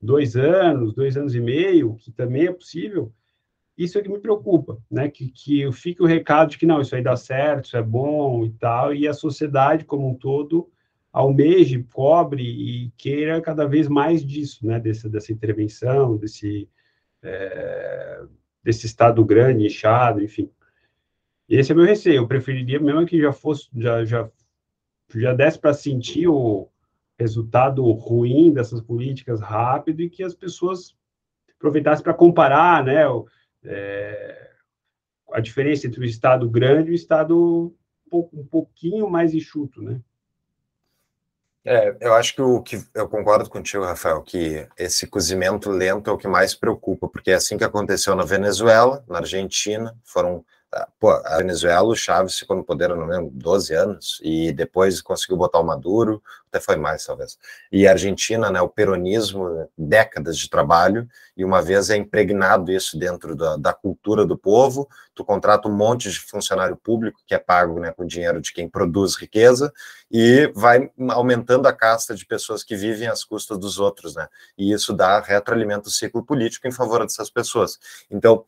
dois anos, dois anos e meio, que também é possível, isso é que me preocupa, né? Que, que fique o recado de que não, isso aí dá certo, isso é bom e tal, e a sociedade como um todo almeje, cobre e queira cada vez mais disso, né? Dessa, dessa intervenção, desse, é, desse Estado grande, inchado, enfim. Esse é meu receio. Eu preferiria mesmo que já fosse, já, já, já desse para sentir o resultado ruim dessas políticas rápido e que as pessoas aproveitassem para comparar, né? É, a diferença entre o Estado grande e o Estado um pouquinho mais enxuto, né? É, eu acho que o que eu concordo contigo, Rafael, que esse cozimento lento é o que mais preocupa, porque é assim que aconteceu na Venezuela, na Argentina, foram Pô, a Venezuela, o Chaves ficou no poder, não lembro, 12 anos, e depois conseguiu botar o Maduro, até foi mais, talvez. E a Argentina, né, o peronismo, décadas de trabalho, e uma vez é impregnado isso dentro da, da cultura do povo, tu contrata um monte de funcionário público que é pago né, com dinheiro de quem produz riqueza, e vai aumentando a casta de pessoas que vivem às custas dos outros, né? E isso dá retroalimenta o ciclo político em favor dessas pessoas. Então,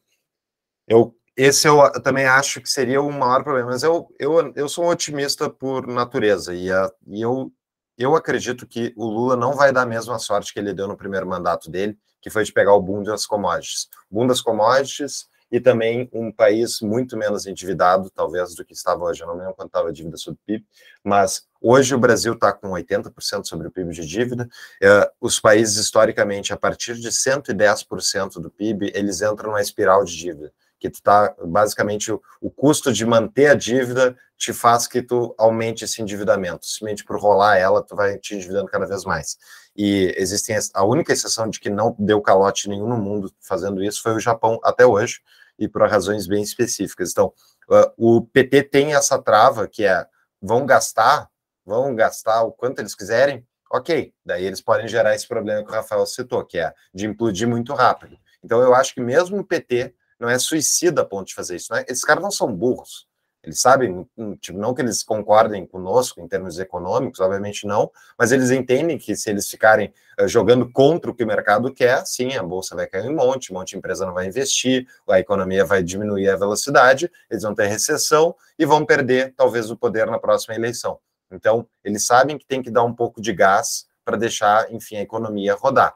eu esse eu, também acho que seria o maior problema, mas eu, eu, eu sou um otimista por natureza e, a, e eu, eu acredito que o Lula não vai dar a mesma sorte que ele deu no primeiro mandato dele, que foi de pegar o boom das commodities. Boom das commodities e também um país muito menos endividado, talvez, do que estava hoje. Eu não lembro quanto estava a dívida sobre o PIB, mas hoje o Brasil está com 80% sobre o PIB de dívida. É, os países, historicamente, a partir de 110% do PIB, eles entram numa espiral de dívida que tu tá basicamente o, o, custo de manter a dívida te faz que tu aumente esse endividamento. Simplesmente por rolar ela, tu vai te endividando cada vez mais. E existem a única exceção de que não deu calote nenhum no mundo fazendo isso foi o Japão até hoje e por razões bem específicas. Então, uh, o PT tem essa trava que é vão gastar, vão gastar o quanto eles quiserem, ok. Daí eles podem gerar esse problema que o Rafael citou, que é de implodir muito rápido. Então, eu acho que mesmo o PT não é suicida a ponto de fazer isso. Né? Esses caras não são burros. Eles sabem, tipo, não que eles concordem conosco em termos econômicos, obviamente não, mas eles entendem que se eles ficarem uh, jogando contra o que o mercado quer, sim, a bolsa vai cair um monte, um monte de empresa não vai investir, a economia vai diminuir a velocidade, eles vão ter recessão e vão perder, talvez, o poder na próxima eleição. Então, eles sabem que tem que dar um pouco de gás para deixar, enfim, a economia rodar.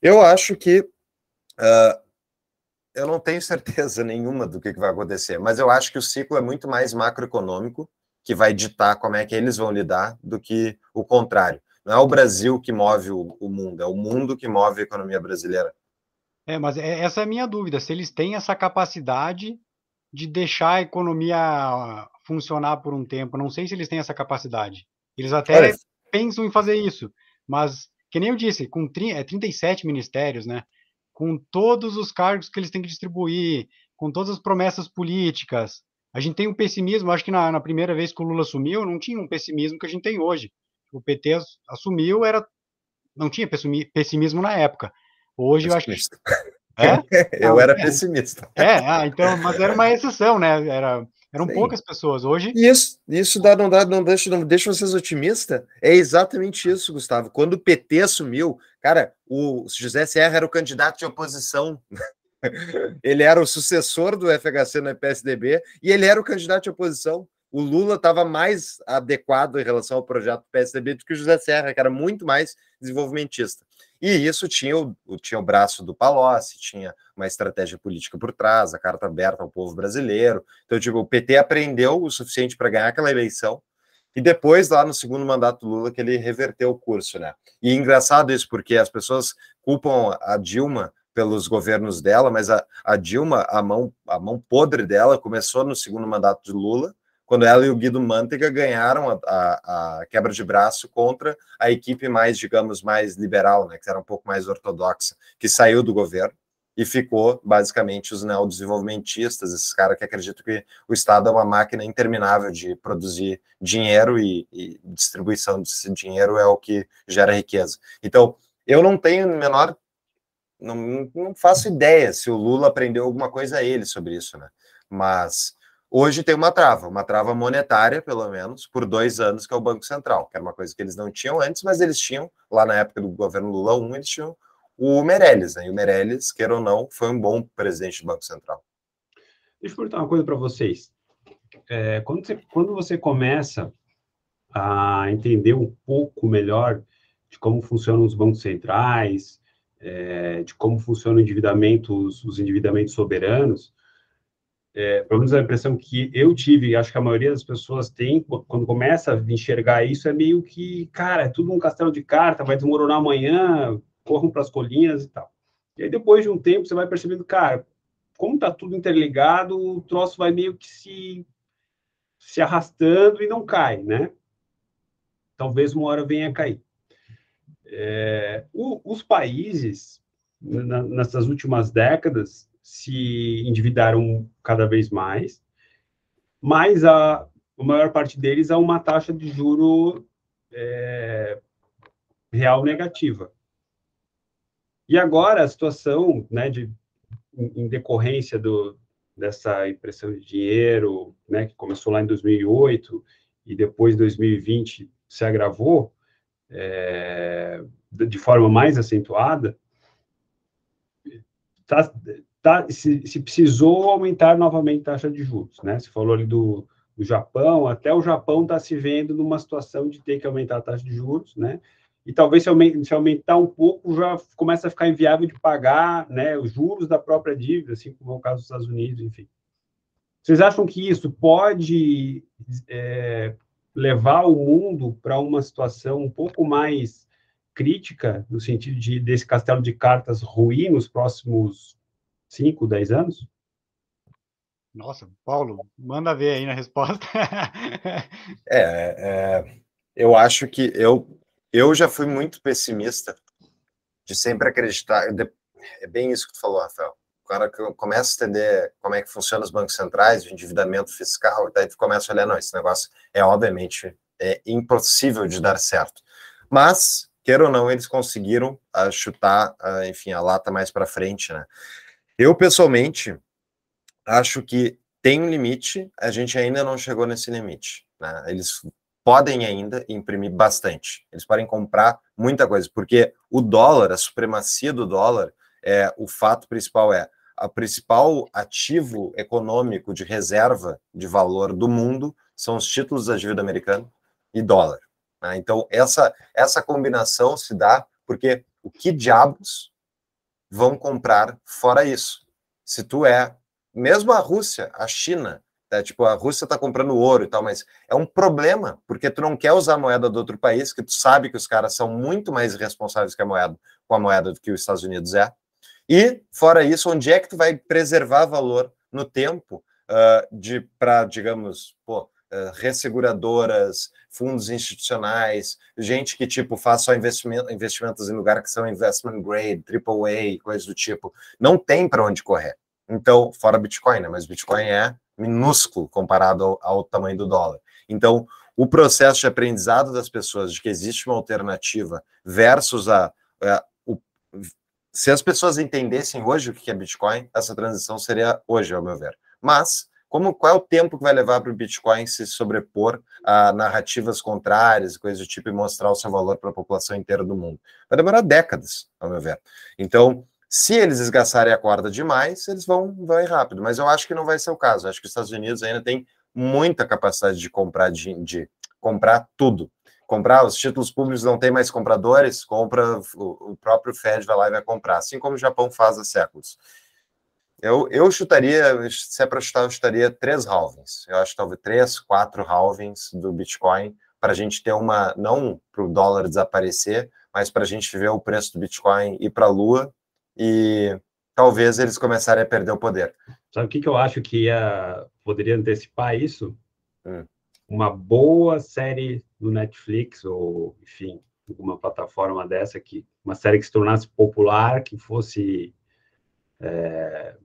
Eu acho que uh, eu não tenho certeza nenhuma do que, vai acontecer, mas eu acho que o ciclo é muito mais macroeconômico, que vai ditar como é que eles vão lidar, do que o contrário. Não é o Brasil que move o, o mundo, é o mundo que move a economia brasileira. É, mas é, essa é a minha dúvida, se eles têm essa capacidade de deixar a economia funcionar por um tempo. Não sei se eles têm essa capacidade. Eles até pensam em fazer isso, mas, que nem eu disse, com 30, é 37 ministérios, né? Com todos os cargos que eles têm que distribuir, com todas as promessas políticas. A gente tem um pessimismo, acho que na, na primeira vez que o Lula assumiu, não tinha um pessimismo que a gente tem hoje. O PT assumiu, era não tinha pessimismo na época. Hoje eu acho que. É? eu era é. pessimista. É, ah, então, mas era uma exceção, né? Era, eram Sim. poucas pessoas. Hoje. Isso, isso dá, não, dá, não, deixa, não deixa vocês otimistas. É exatamente isso, Gustavo. Quando o PT assumiu, cara, o José Serra era o candidato de oposição. ele era o sucessor do FHC no PSDB e ele era o candidato de oposição. O Lula estava mais adequado em relação ao projeto do PSDB do que o José Serra, que era muito mais desenvolvimentista. E isso tinha o, tinha o braço do Palocci, tinha uma estratégia política por trás, a carta aberta ao povo brasileiro. Então, tipo, o PT aprendeu o suficiente para ganhar aquela eleição, e depois, lá no segundo mandato do Lula, que ele reverteu o curso, né? E é engraçado isso, porque as pessoas culpam a Dilma pelos governos dela, mas a, a Dilma, a mão, a mão podre dela, começou no segundo mandato de Lula, quando ela e o Guido Mantega ganharam a, a, a, quebra de braço contra a equipe mais, digamos, mais liberal, né, que era um pouco mais ortodoxa, que saiu do governo e ficou basicamente os neodesenvolvimentistas, esses caras que acreditam que o Estado é uma máquina interminável de produzir dinheiro e, e distribuição desse dinheiro é o que gera riqueza. Então, eu não tenho menor, não, não faço ideia se o Lula aprendeu alguma coisa a ele sobre isso, né? Mas hoje tem uma trava, uma trava monetária, pelo menos, por dois anos, que é o Banco Central, que era uma coisa que eles não tinham antes, mas eles tinham, lá na época do governo Lula 1, eles tinham o Meirelles, né? E o Meirelles, queira ou não, foi um bom presidente do Banco Central. Deixa eu perguntar uma coisa para vocês. É, quando, você, quando você começa a entender um pouco melhor de como funcionam os bancos centrais, é, de como funcionam endividamento, os, os endividamentos soberanos, é, pelo menos a impressão que eu tive, acho que a maioria das pessoas tem, quando começa a enxergar isso, é meio que, cara, é tudo um castelo de carta, vai desmoronar amanhã, corram para as colinas e tal. E aí, depois de um tempo, você vai percebendo, cara, como está tudo interligado, o troço vai meio que se, se arrastando e não cai, né? Talvez uma hora venha a cair. É, o, os países, na, nessas últimas décadas, se endividaram cada vez mais, mas a, a maior parte deles a uma taxa de juro é, real negativa. E agora a situação, né, de, em decorrência do, dessa impressão de dinheiro, né, que começou lá em 2008 e depois 2020 se agravou é, de forma mais acentuada, tá, tá, se, se, precisou aumentar novamente a taxa de juros, né? Você falou ali do, do Japão, até o Japão está se vendo numa situação de ter que aumentar a taxa de juros, né? e talvez se, aumentar, se aumentar um pouco já começa a ficar inviável de pagar né, os juros da própria dívida, assim como é o caso dos Estados Unidos, enfim. Vocês acham que isso pode é, levar o mundo para uma situação um pouco mais crítica, no sentido de desse castelo de cartas ruir nos próximos 5, 10 anos? Nossa, Paulo, manda ver aí na resposta. é, é, eu acho que eu eu já fui muito pessimista de sempre acreditar. É bem isso que tu falou, Rafael. O cara que começa a entender como é que funciona os bancos centrais, o endividamento fiscal, daí tu começa a olhar, não, esse negócio é obviamente é impossível de dar certo. Mas, queira ou não, eles conseguiram uh, chutar, uh, enfim, a lata mais para frente, né? Eu, pessoalmente, acho que tem um limite, a gente ainda não chegou nesse limite. Né? Eles podem ainda imprimir bastante. Eles podem comprar muita coisa, porque o dólar, a supremacia do dólar, é o fato principal é a principal ativo econômico de reserva de valor do mundo são os títulos da dívida americana e dólar. Né? Então essa essa combinação se dá porque o que diabos vão comprar fora isso? Se tu é mesmo a Rússia, a China, é, tipo, a Rússia está comprando ouro e tal, mas é um problema, porque tu não quer usar a moeda do outro país, que tu sabe que os caras são muito mais responsáveis que a moeda, com a moeda do que os Estados Unidos é. E, fora isso, onde é que tu vai preservar valor no tempo uh, de para, digamos, pô, resseguradoras, fundos institucionais, gente que, tipo, faz só investimento, investimentos em lugares que são investment grade, triple A, coisas do tipo. Não tem para onde correr. Então, fora Bitcoin, né? Mas Bitcoin é minúsculo comparado ao, ao tamanho do dólar. Então, o processo de aprendizado das pessoas de que existe uma alternativa versus a, a o, se as pessoas entendessem hoje o que é Bitcoin, essa transição seria hoje, ao meu ver. Mas como qual é o tempo que vai levar para o Bitcoin se sobrepor a narrativas contrárias, coisas do tipo, e mostrar o seu valor para a população inteira do mundo? Vai demorar décadas, ao meu ver. Então, se eles esgaçarem a corda demais, eles vão, vão ir rápido. Mas eu acho que não vai ser o caso. Eu acho que os Estados Unidos ainda tem muita capacidade de comprar de, de comprar tudo. comprar, os títulos públicos não tem mais compradores, compra, o, o próprio Fed vai lá e vai comprar, assim como o Japão faz há séculos. Eu, eu chutaria, se é para chutar, eu chutaria três halvings. Eu acho que talvez três, quatro halvings do Bitcoin para a gente ter uma, não para o dólar desaparecer, mas para a gente ver o preço do Bitcoin ir para a lua e talvez eles começarem a perder o poder. Sabe o que, que eu acho que ia, poderia antecipar isso? Hum. Uma boa série do Netflix, ou, enfim, alguma plataforma dessa, que uma série que se tornasse popular, que fosse é,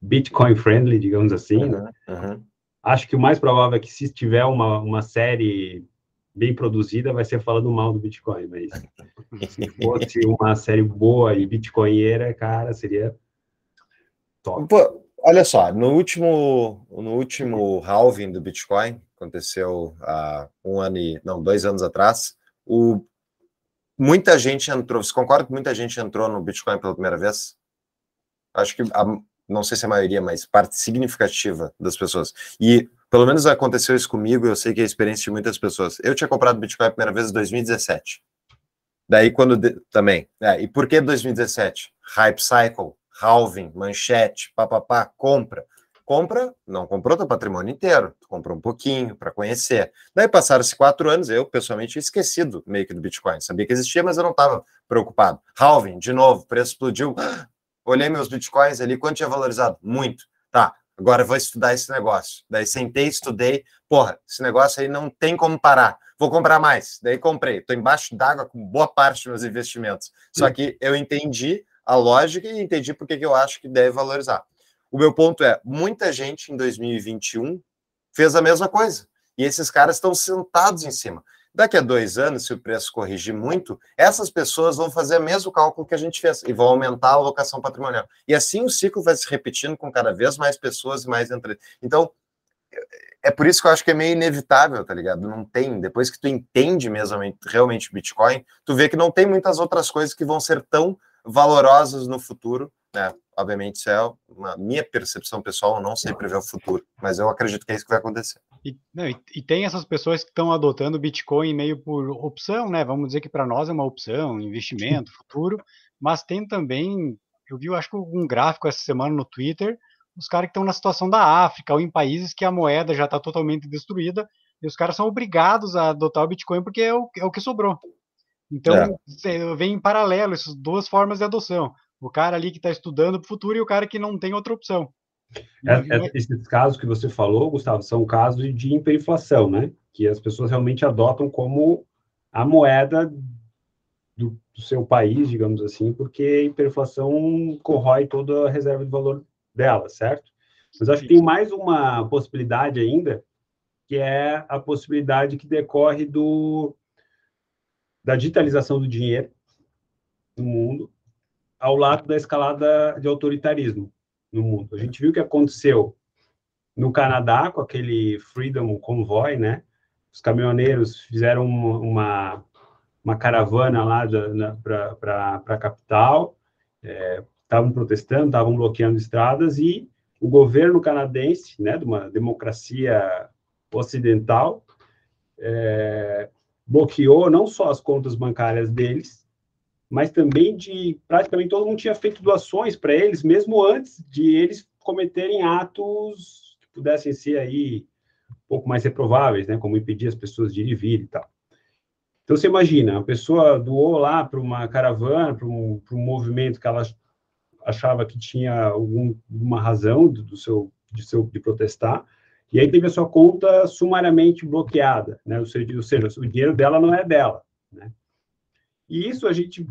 Bitcoin friendly, digamos assim. Uhum, né? uhum. Acho que o mais provável é que se tiver uma, uma série bem produzida, vai ser falando mal do Bitcoin, mas se fosse uma série boa e bitcoinheira, cara, seria top. Pô, olha só, no último, no último halving do Bitcoin, aconteceu há um ano e, não, dois anos atrás, o, muita gente entrou, você concorda que muita gente entrou no Bitcoin pela primeira vez? Acho que a, não sei se a maioria, mas parte significativa das pessoas. E pelo menos aconteceu isso comigo, eu sei que é a experiência de muitas pessoas. Eu tinha comprado Bitcoin a primeira vez em 2017. Daí quando de, também. É, e por que 2017? Hype cycle, halving, manchete, papapá, compra. Compra, não comprou teu patrimônio inteiro, tu comprou um pouquinho para conhecer. Daí passaram-se quatro anos, eu pessoalmente esquecido meio que do Bitcoin. Sabia que existia, mas eu não estava preocupado. Halving, de novo, preço explodiu olhei meus bitcoins ali, quanto tinha valorizado? Muito. Tá, agora vou estudar esse negócio. Daí sentei, estudei, porra, esse negócio aí não tem como parar. Vou comprar mais. Daí comprei. Estou embaixo d'água com boa parte dos meus investimentos. Só que eu entendi a lógica e entendi por que eu acho que deve valorizar. O meu ponto é, muita gente em 2021 fez a mesma coisa. E esses caras estão sentados em cima. Daqui a dois anos, se o preço corrigir muito, essas pessoas vão fazer o mesmo cálculo que a gente fez e vão aumentar a alocação patrimonial. E assim o ciclo vai se repetindo com cada vez mais pessoas e mais entre. Então, é por isso que eu acho que é meio inevitável, tá ligado? Não tem, depois que tu entende mesmo realmente Bitcoin, tu vê que não tem muitas outras coisas que vão ser tão valorosas no futuro, né? Obviamente, isso é uma minha percepção pessoal, eu não sei prever o futuro, mas eu acredito que é isso que vai acontecer. E, não, e, e tem essas pessoas que estão adotando o Bitcoin meio por opção, né? Vamos dizer que para nós é uma opção, investimento, futuro, mas tem também, eu vi, eu acho que um gráfico essa semana no Twitter, os caras que estão na situação da África ou em países que a moeda já está totalmente destruída e os caras são obrigados a adotar o Bitcoin porque é o, é o que sobrou. Então, é. vem em paralelo essas duas formas de adoção. O cara ali que está estudando para o futuro e o cara que não tem outra opção. É, é, esses casos que você falou, Gustavo, são casos de hiperinflação, né? Que as pessoas realmente adotam como a moeda do, do seu país, digamos assim, porque a hiperinflação corrói toda a reserva de valor dela, certo? Mas acho que tem mais uma possibilidade ainda, que é a possibilidade que decorre do, da digitalização do dinheiro no mundo, ao lado da escalada de autoritarismo no mundo. A gente viu o que aconteceu no Canadá com aquele Freedom Convoy, né? Os caminhoneiros fizeram uma, uma caravana lá para a capital, estavam é, protestando, estavam bloqueando estradas e o governo canadense, né, de uma democracia ocidental, é, bloqueou não só as contas bancárias deles, mas também de praticamente todo mundo tinha feito doações para eles, mesmo antes de eles cometerem atos que pudessem ser aí um pouco mais reprováveis, né, como impedir as pessoas de ir e vir e tal. Então você imagina, a pessoa doou lá para uma caravana, para um, um movimento que ela achava que tinha alguma razão do, do seu, de, seu, de protestar, e aí teve a sua conta sumariamente bloqueada, né? ou, seja, ou seja, o dinheiro dela não é dela. Né? E isso a gente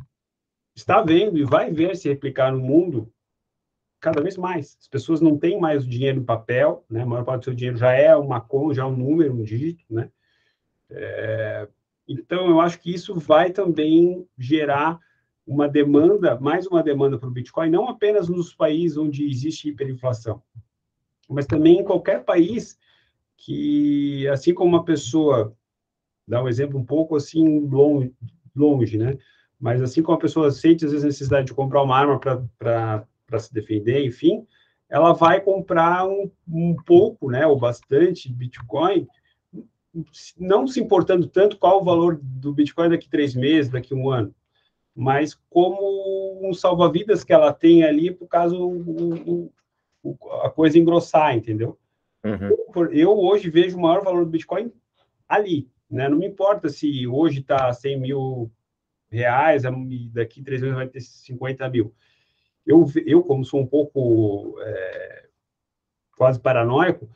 está vendo e vai ver se replicar no mundo cada vez mais. As pessoas não têm mais o dinheiro em papel, né? A maior parte do seu dinheiro já é uma conta, já é um número, um dígito, né? É... Então, eu acho que isso vai também gerar uma demanda, mais uma demanda para o Bitcoin, não apenas nos países onde existe hiperinflação, mas também em qualquer país que, assim como uma pessoa, dá um exemplo um pouco assim longe, longe, né? Mas assim como a pessoa sente, às vezes, a necessidade de comprar uma arma para se defender, enfim, ela vai comprar um, um pouco, né, ou bastante Bitcoin não se importando tanto qual o valor do Bitcoin daqui três meses, daqui um ano, mas como um salva-vidas que ela tem ali, por caso o, o, a coisa engrossar, entendeu? Uhum. Eu, hoje vejo o maior valor do Bitcoin ali, né? Não me importa se hoje está 100 mil reais, daqui três meses vai ter 50 mil. Eu, eu como sou um pouco é, quase paranoico,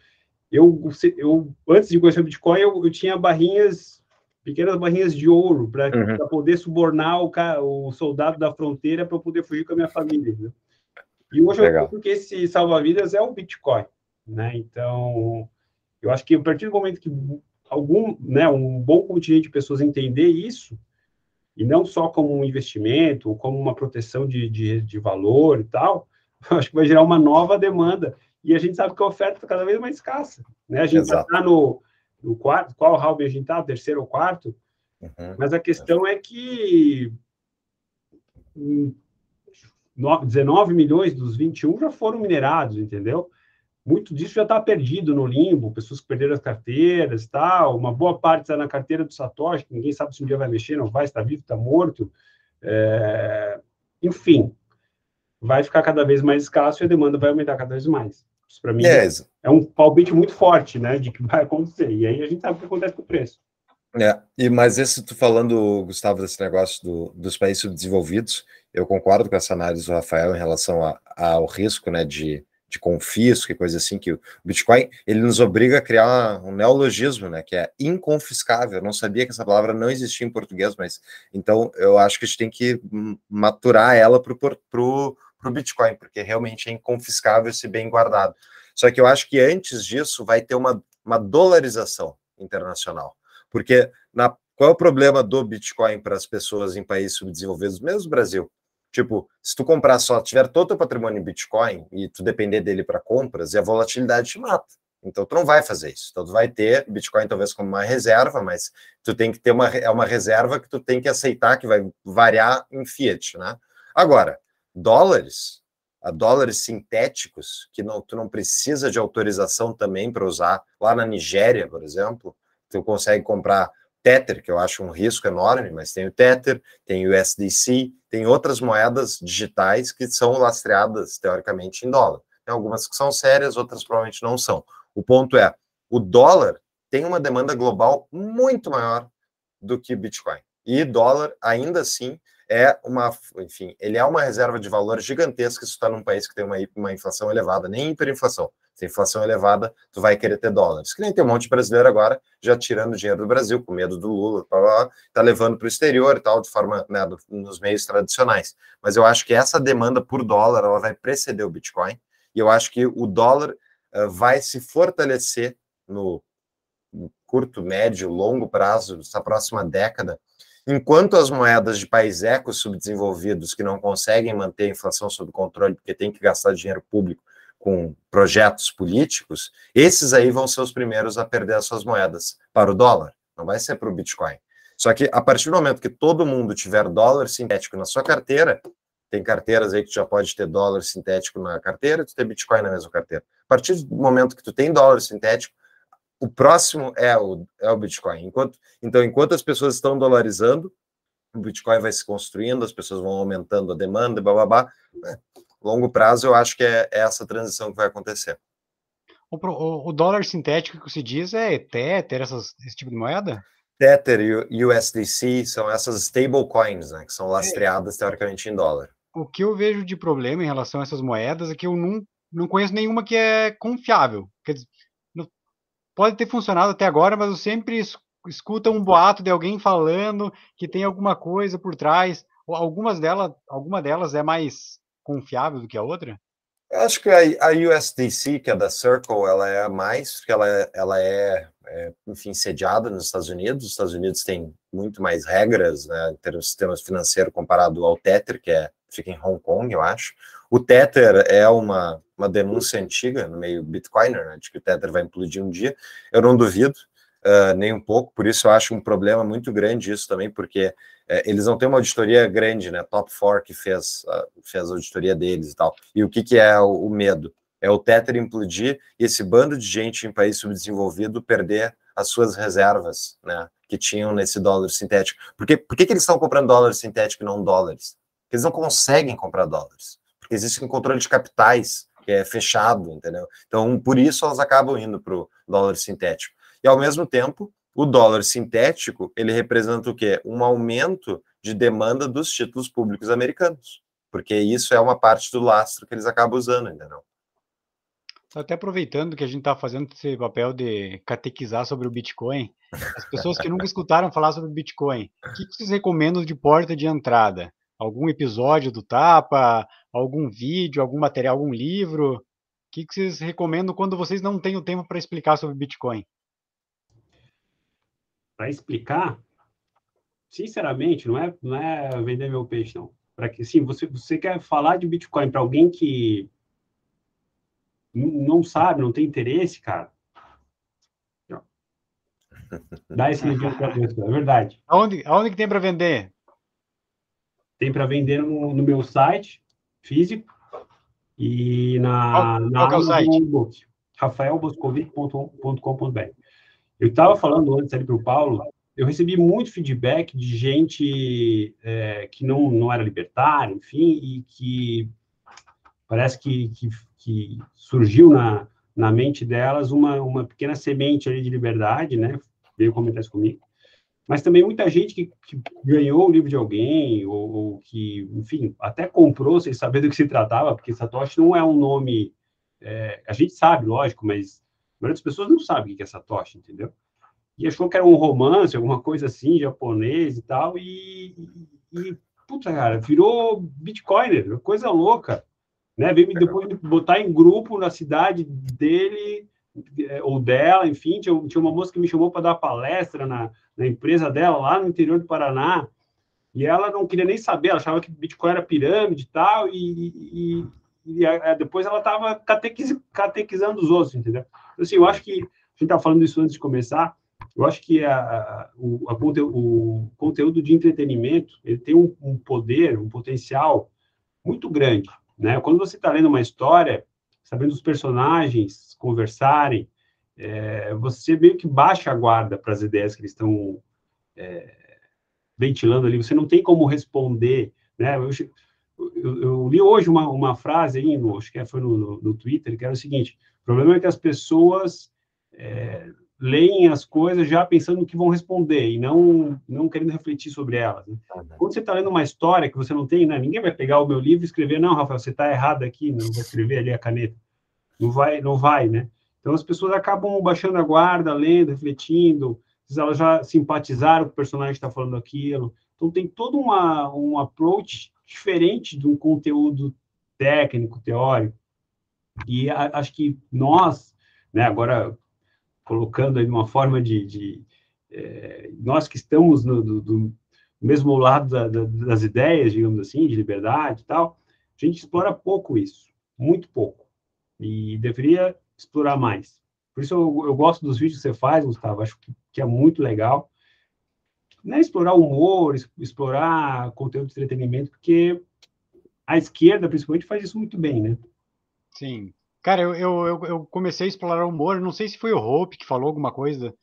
eu, eu antes de conhecer o Bitcoin, eu, eu tinha barrinhas pequenas barrinhas de ouro para uhum. poder subornar o, o, soldado da fronteira para poder fugir com a minha família. Né? E hoje Legal. eu porque esse salva-vidas é o Bitcoin, né? Então, eu acho que a partir do momento que algum, né, um bom contingente de pessoas entender isso, e não só como um investimento, ou como uma proteção de, de, de valor e tal, acho que vai gerar uma nova demanda. E a gente sabe que a oferta está cada vez mais escassa. Né? A gente está no, no quarto, qual round a gente está, terceiro ou quarto, uhum. mas a questão é que 19 milhões dos 21 já foram minerados, entendeu? Muito disso já está perdido no limbo, pessoas que perderam as carteiras, tal. Uma boa parte está na carteira do Satoshi, que ninguém sabe se um dia vai mexer, não vai, está vivo, está morto. É... Enfim, vai ficar cada vez mais escasso e a demanda vai aumentar cada vez mais. Isso para mim é, é um palpite muito forte, né, de que vai acontecer. E aí a gente sabe o que acontece com o preço. É, e mas esse tu falando, Gustavo, desse negócio do, dos países subdesenvolvidos, eu concordo com essa análise do Rafael em relação a, ao risco, né, de, de confisco e coisa assim, que o Bitcoin, ele nos obriga a criar um neologismo, né, que é inconfiscável. Eu não sabia que essa palavra não existia em português, mas então eu acho que a gente tem que maturar ela para o Bitcoin, porque realmente é inconfiscável se bem guardado. Só que eu acho que antes disso vai ter uma, uma dolarização internacional. Porque na, qual é o problema do Bitcoin para as pessoas em países subdesenvolvidos, mesmo Brasil? Tipo, se tu comprar só, tiver todo o patrimônio em Bitcoin e tu depender dele para compras, e a volatilidade te mata. Então tu não vai fazer isso. Então tu vai ter Bitcoin talvez como uma reserva, mas tu tem que ter uma é uma reserva que tu tem que aceitar que vai variar em fiat, né? Agora, dólares, a dólares sintéticos que não tu não precisa de autorização também para usar lá na Nigéria, por exemplo, tu consegue comprar Tether, que eu acho um risco enorme, mas tem o Tether, tem o USDC, tem outras moedas digitais que são lastreadas, teoricamente, em dólar. Tem algumas que são sérias, outras provavelmente não são. O ponto é, o dólar tem uma demanda global muito maior do que Bitcoin. E dólar, ainda assim, é uma, enfim, ele é uma reserva de valor gigantesca se está num país que tem uma, uma inflação elevada, nem hiperinflação. Se a inflação elevada, tu vai querer ter dólares. Que nem tem um monte de brasileiro agora já tirando dinheiro do Brasil, com medo do Lula, tá levando para o exterior e tal, de forma, né, nos meios tradicionais. Mas eu acho que essa demanda por dólar, ela vai preceder o Bitcoin, e eu acho que o dólar uh, vai se fortalecer no, curto, médio, longo prazo, essa próxima década, enquanto as moedas de países ecos subdesenvolvidos que não conseguem manter a inflação sob controle porque tem que gastar dinheiro público com projetos políticos, esses aí vão ser os primeiros a perder as suas moedas para o dólar, não vai ser para o Bitcoin. Só que a partir do momento que todo mundo tiver dólar sintético na sua carteira, tem carteiras aí que já pode ter dólar sintético na carteira, tu tem Bitcoin na mesma carteira. A partir do momento que tu tem dólar sintético, o próximo é o, é o Bitcoin. Enquanto, então, enquanto as pessoas estão dolarizando, o Bitcoin vai se construindo, as pessoas vão aumentando a demanda, blá. Né? Longo prazo, eu acho que é, é essa transição que vai acontecer. O, dólar sintético que se diz é Tether, essas, esse tipo de moeda? Tether e USDC são essas stablecoins, né, que são lastreadas é. teoricamente em dólar. O que eu vejo de problema em relação a essas moedas é que eu não, não conheço nenhuma que é confiável. Quer dizer, pode ter funcionado até agora, mas eu sempre escuto um boato de alguém falando que tem alguma coisa por trás. Algumas delas, alguma delas é mais confiável do que a outra? Eu acho que a, a USDC, que é da Circle, ela é mais, porque ela, ela é, é, enfim, sediada nos Estados Unidos. Os Estados Unidos têm muito mais regras né, em termos de sistema financeiro comparado ao Tether, que é, fica em Hong Kong, eu acho. O Tether é uma, uma denúncia antiga no meio Bitcoiner, né, de que o Tether vai implodir um dia. Eu não duvido, uh, nem um pouco, por isso eu acho um problema muito grande isso também, porque uh, eles não têm uma auditoria grande, né? Top 4 que fez, uh, fez a auditoria deles e tal. E o que, que é o, o medo? É o Tether implodir e esse bando de gente em país subdesenvolvido perder as suas reservas, né, que tinham nesse dólar sintético. Por, que, por que, que eles estão comprando dólar sintético e não dólares? Porque eles não conseguem comprar dólares, porque existe um controle de capitais que é fechado, entendeu? Então, por isso elas acabam indo para o dólar sintético. E, ao mesmo tempo, o dólar sintético, ele representa o quê? Um aumento de demanda dos títulos públicos americanos, porque isso é uma parte do lastro que eles acabam usando, entendeu? Até aproveitando que a gente está fazendo esse papel de catequizar sobre o Bitcoin, as pessoas que nunca escutaram falar sobre o Bitcoin, o que vocês recomendam de porta de entrada? Algum episódio do Tapa, algum vídeo, algum material, algum livro? O que vocês recomendam quando vocês não têm o tempo para explicar sobre Bitcoin? Para explicar, sinceramente, não é, não é vender meu peixe, não. Para que, sim, você, você quer falar de Bitcoin para alguém que não sabe, não tem interesse, cara. Dá esse livro para é verdade. Aonde, aonde que tem para vender? Tem para vender no, no, meu site físico e na, qual, na qual é o site? rafaelboscovic.com.br. Eu estava falando antes ali para o Paulo, eu recebi muito feedback de gente é, que não, não era libertária, enfim, e que parece que, que, que surgiu na, na mente delas uma, uma pequena semente ali de liberdade, né? Veio comentar isso comigo. Mas também muita gente que, que ganhou o livro de alguém, ou, ou, que, enfim, até comprou sem saber do que se tratava, porque Satoshi não é um nome. É, a gente sabe, lógico, mas maioria das pessoas não sabe o que é Satoshi, entendeu? E achou que era um romance, alguma coisa assim, japonês e tal, e, e puta, cara, virou Bitcoiner, coisa louca né? Veio depois botar em grupo na cidade dele é, ou dela, enfim, tinha, tinha uma moça que me chamou para dar palestra na, na empresa dela lá no interior do Paraná, e ela não queria nem saber, ela achava que Bitcoin era pirâmide e tal, e, e, e a, depois ela estava catequiz, catequizando os outros, entendeu? Assim, eu acho que, a gente estava falando isso antes de começar, eu acho que a, a, o, a, o, conteúdo de entretenimento, ele tem um, um poder, um potencial muito grande, né? Quando você está lendo uma história, sabendo os personagens conversarem, é, você meio que baixa a guarda para as ideias que eles estão é, ventilando ali. Você não tem como responder. Né? Eu, eu, eu li hoje uma, uma frase aí, no, acho que foi no, no, no, Twitter, que era o seguinte: o problema é que as pessoas é, leem as coisas já pensando no que vão responder e não não querendo refletir sobre elas. Né? Quando você está lendo uma história que você não tem, né, ninguém vai pegar o meu livro e escrever, não, Rafael, você está errado aqui, não vai escrever ali a caneta. Não vai, não vai, né? Então as pessoas acabam baixando a guarda, lendo, refletindo, elas já simpatizaram com o personagem que está falando aquilo. Então tem todo uma, um approach diferente de um conteúdo técnico, teórico. E a, acho que nós, né, agora colocando aí uma forma de, de é, nós que estamos no do, do mesmo lado da, da, das ideias, digamos assim, de liberdade e tal, a gente explora pouco isso, muito pouco, e deveria explorar mais. Por isso eu, eu gosto dos vídeos que você faz, Gustavo, acho que, que é muito legal. Né, explorar humor, explorar conteúdo de entretenimento, porque a esquerda, principalmente, faz isso muito bem, né? Sim, Cara, eu, eu, eu comecei a explorar o humor, não sei se foi o Hope que falou alguma coisa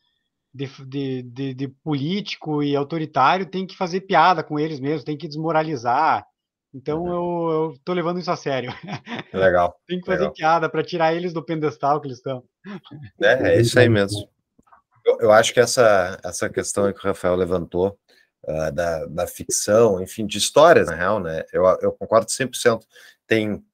de, de, de, de político e autoritário, tem que fazer piada com eles mesmo, tem que desmoralizar. Então uhum. eu, eu tô levando isso a sério. Legal. tem que fazer legal. piada para tirar eles do pedestal que eles estão. É, é isso aí mesmo. Eu, eu, acho que essa, essa questão que o Rafael levantou, uh, da, da ficção, enfim, de histórias, na real, né? Eu, eu concordo 100%. Tem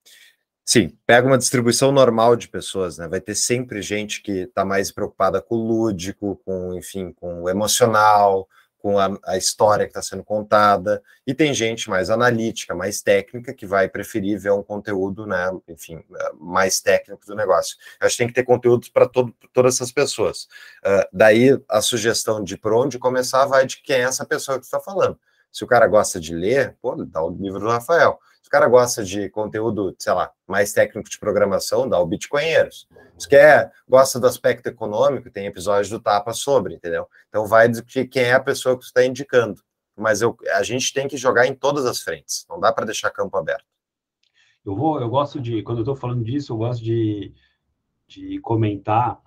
Sim, pega uma distribuição normal de pessoas, né? Vai ter sempre gente que está mais preocupada com o lúdico, com, enfim, com o emocional, com a, a história que está sendo contada, e tem gente mais analítica, mais técnica, que vai preferir ver um conteúdo, né, enfim, mais técnico do negócio. Eu acho que tem que ter conteúdo para todas essas pessoas. Uh, daí a sugestão de por onde começar vai de quem é essa pessoa que está falando. Se o cara gosta de ler, pô, dá o livro do Rafael. Se o cara gosta de conteúdo, sei lá, mais técnico de programação, dá o Bitcoinheiros. Se quer, gosta do aspecto econômico, tem episódios do Tapa sobre, entendeu? Então vai de quem é a pessoa que está indicando. Mas eu, a gente tem que jogar em todas as frentes, não dá para deixar campo aberto. Eu vou, eu gosto de, quando eu estou falando disso, eu gosto de, de comentar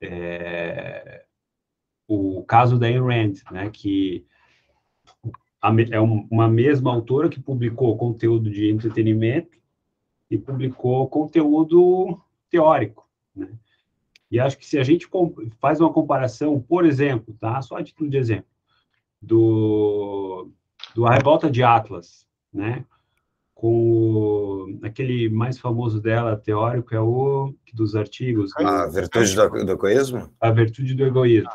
é, o caso da Ayn Rand, né, que é uma mesma autora que publicou conteúdo de entretenimento e publicou conteúdo teórico, né? E acho que se a gente faz uma comparação, por exemplo, tá? Só a título de exemplo, do, do A Revolta de Atlas, né? Com o, aquele mais famoso dela, teórico, é o dos artigos. A virtude do, do egoísmo? A virtude do egoísmo.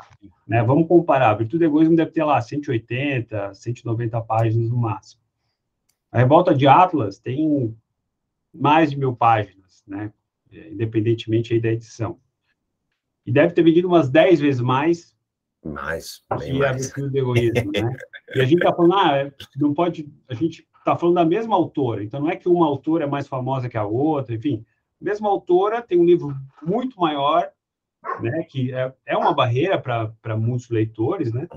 Né? Vamos comparar. A virtude do egoísmo deve ter lá 180, 190 páginas no máximo. A Revolta de Atlas tem mais de mil páginas, né? É, independentemente aí da edição. E deve ter vendido umas 10 vezes mais mais, bem que mais. a virtude do egoísmo, né? e a gente está falando, ah, é, não pode, a gente está falando da mesma autora, então não é que uma autora é mais famosa que a outra, enfim, a mesma autora tem um livro muito maior, né, que é, é uma barreira para muitos leitores, né,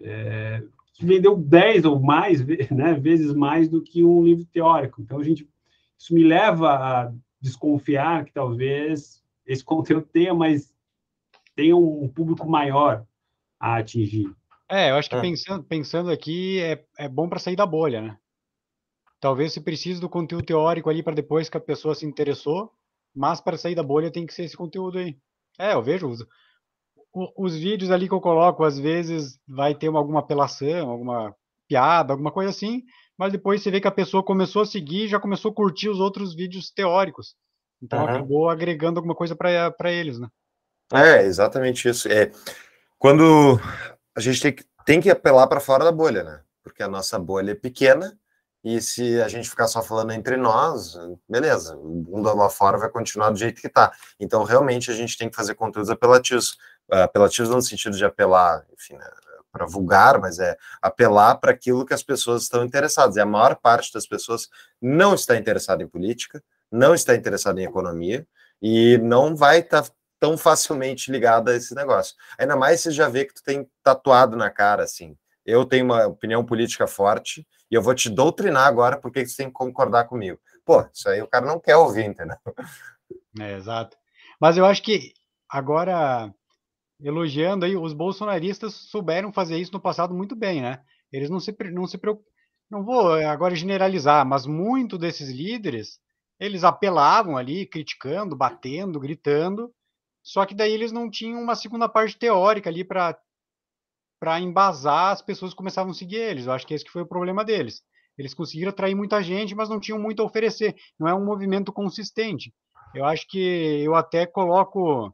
é, que vendeu 10 ou mais né, vezes mais do que um livro teórico. Então, a gente, isso me leva a desconfiar que talvez esse conteúdo tenha mais tenha um público maior a atingir. É, eu acho que é. Pensando, pensando aqui é, é bom para sair da bolha, né? Talvez se precise do conteúdo teórico ali para depois que a pessoa se interessou, mas para sair da bolha tem que ser esse conteúdo aí. É, eu vejo os, os vídeos ali que eu coloco, às vezes vai ter uma, alguma apelação, alguma piada, alguma coisa assim, mas depois você vê que a pessoa começou a seguir já começou a curtir os outros vídeos teóricos. Então uhum. acabou agregando alguma coisa para eles, né? É, exatamente isso. É, quando a gente tem que, tem que apelar para fora da bolha, né? Porque a nossa bolha é pequena e se a gente ficar só falando entre nós, beleza, o mundo lá fora vai continuar do jeito que está. Então, realmente, a gente tem que fazer conteúdos apelativos. Apelativos no sentido de apelar, enfim, né, para vulgar, mas é apelar para aquilo que as pessoas estão interessadas. E a maior parte das pessoas não está interessada em política, não está interessada em economia e não vai estar tá tão facilmente ligada a esse negócio. Ainda mais se já vê que tu tem tatuado na cara, assim. Eu tenho uma opinião política forte e eu vou te doutrinar agora porque você tem que concordar comigo. Pô, isso aí o cara não quer ouvir, entendeu? É, exato. Mas eu acho que agora, elogiando aí, os bolsonaristas souberam fazer isso no passado muito bem, né? Eles não se, não se preocupam. Não vou agora generalizar, mas muito desses líderes, eles apelavam ali, criticando, batendo, gritando, só que daí eles não tinham uma segunda parte teórica ali para para embasar as pessoas começavam a seguir eles. Eu acho que esse que foi o problema deles. Eles conseguiram atrair muita gente, mas não tinham muito a oferecer. Não é um movimento consistente. Eu acho que eu até coloco,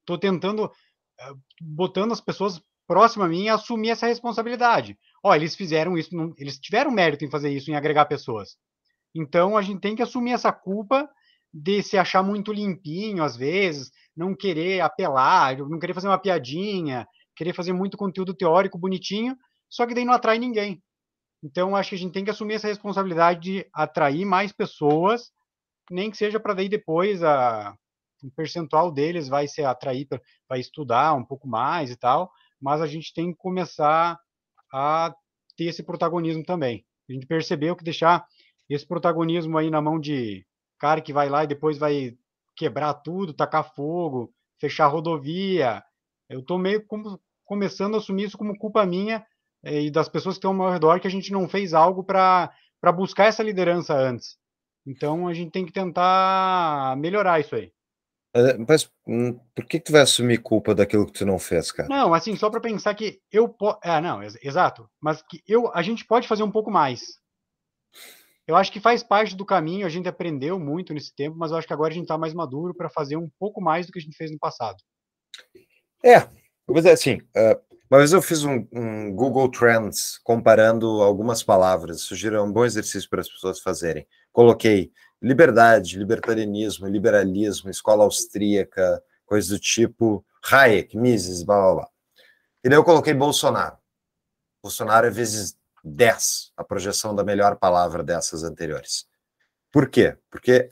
estou tentando, eh, botando as pessoas próximas a mim a assumir essa responsabilidade. Ó, eles fizeram isso, eles tiveram mérito em fazer isso, em agregar pessoas. Então a gente tem que assumir essa culpa de se achar muito limpinho às vezes, não querer apelar, não querer fazer uma piadinha, querer fazer muito conteúdo teórico bonitinho, só que daí não atrai ninguém. Então, acho que a gente tem que assumir essa responsabilidade de atrair mais pessoas, nem que seja para daí depois a, o percentual deles vai ser atrair, vai estudar um pouco mais e tal, mas a gente tem que começar a ter esse protagonismo também. A gente percebeu que deixar esse protagonismo aí na mão de cara que vai lá e depois vai quebrar tudo, tacar fogo, fechar rodovia. Eu estou meio como, começando a assumir isso como culpa minha eh, e das pessoas que estão ao meu redor que a gente não fez algo para buscar essa liderança antes. Então a gente tem que tentar melhorar isso aí. É, mas hum, por que, que tu vai assumir culpa daquilo que tu não fez, cara? Não, assim, só para pensar que eu posso. É, não, exato. Mas que eu, a gente pode fazer um pouco mais. Eu acho que faz parte do caminho, a gente aprendeu muito nesse tempo, mas eu acho que agora a gente está mais maduro para fazer um pouco mais do que a gente fez no passado. É, mas é assim, uh, uma vez eu fiz um, um, Google Trends comparando algumas palavras, sugiro um bom exercício para as pessoas fazerem. Coloquei liberdade, libertarianismo, liberalismo, escola austríaca, coisas do tipo, Hayek, Mises, blá blá blá. E daí eu coloquei Bolsonaro. Bolsonaro é vezes 10 a projeção da melhor palavra dessas anteriores. Por quê? Porque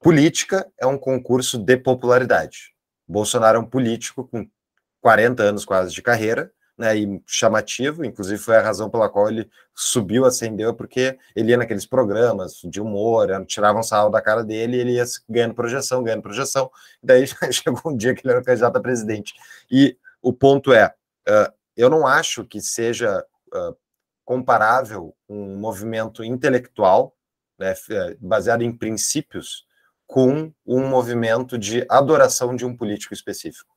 política é um concurso de popularidade. Bolsonaro é um político com 40 anos quase de carreira, né, e chamativo, inclusive foi a razão pela qual ele subiu, ascendeu, porque ele ia naqueles programas de humor, tiravam sarro da cara dele e ele ia ganhando projeção, ganhando projeção, daí chegou um dia que ele era candidato a presidente. E o ponto é, uh, eu não acho que seja uh, comparável um movimento intelectual, né, baseado em princípios, com um movimento de adoração de um político específico.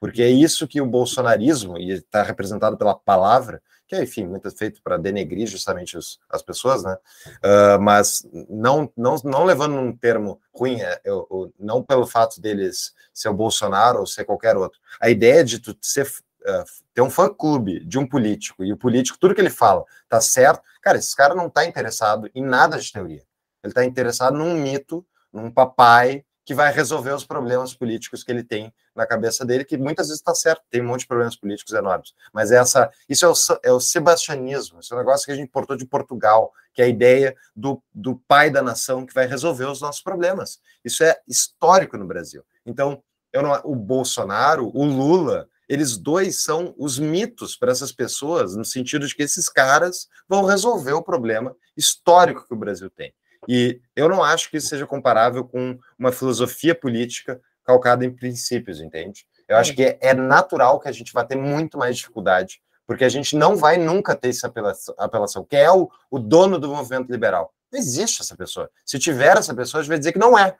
Porque é isso que o bolsonarismo, e está representado pela palavra, que é, enfim, muito feito para denegrir justamente os, as pessoas, né? Uh, mas não, não, não levando um termo ruim, é, eu, eu, não pelo fato deles ser o Bolsonaro ou ser qualquer outro. A ideia de tu ser, uh, ter um fã-clube de um político e o político, tudo que ele fala, tá certo, cara, esse cara não está interessado em nada de teoria. Ele está interessado num mito, num papai que vai resolver os problemas políticos que ele tem na cabeça dele, que muitas vezes está certo, tem um monte de problemas políticos enormes. Mas essa, isso é o, é o sebastianismo, esse é um negócio que a gente importou de Portugal, que é a ideia do, do pai da nação que vai resolver os nossos problemas. Isso é histórico no Brasil. Então, eu não, o Bolsonaro, o Lula, eles dois são os mitos para essas pessoas, no sentido de que esses caras vão resolver o problema histórico que o Brasil tem. E eu não acho que isso seja comparável com uma filosofia política calcada em princípios, entende? Eu acho que é, natural que a gente vai ter muito mais dificuldade, porque a gente não vai nunca ter essa apelação, apelação que é o, o dono do movimento liberal. Não existe essa pessoa. Se tiver essa pessoa, a gente vai dizer que não é.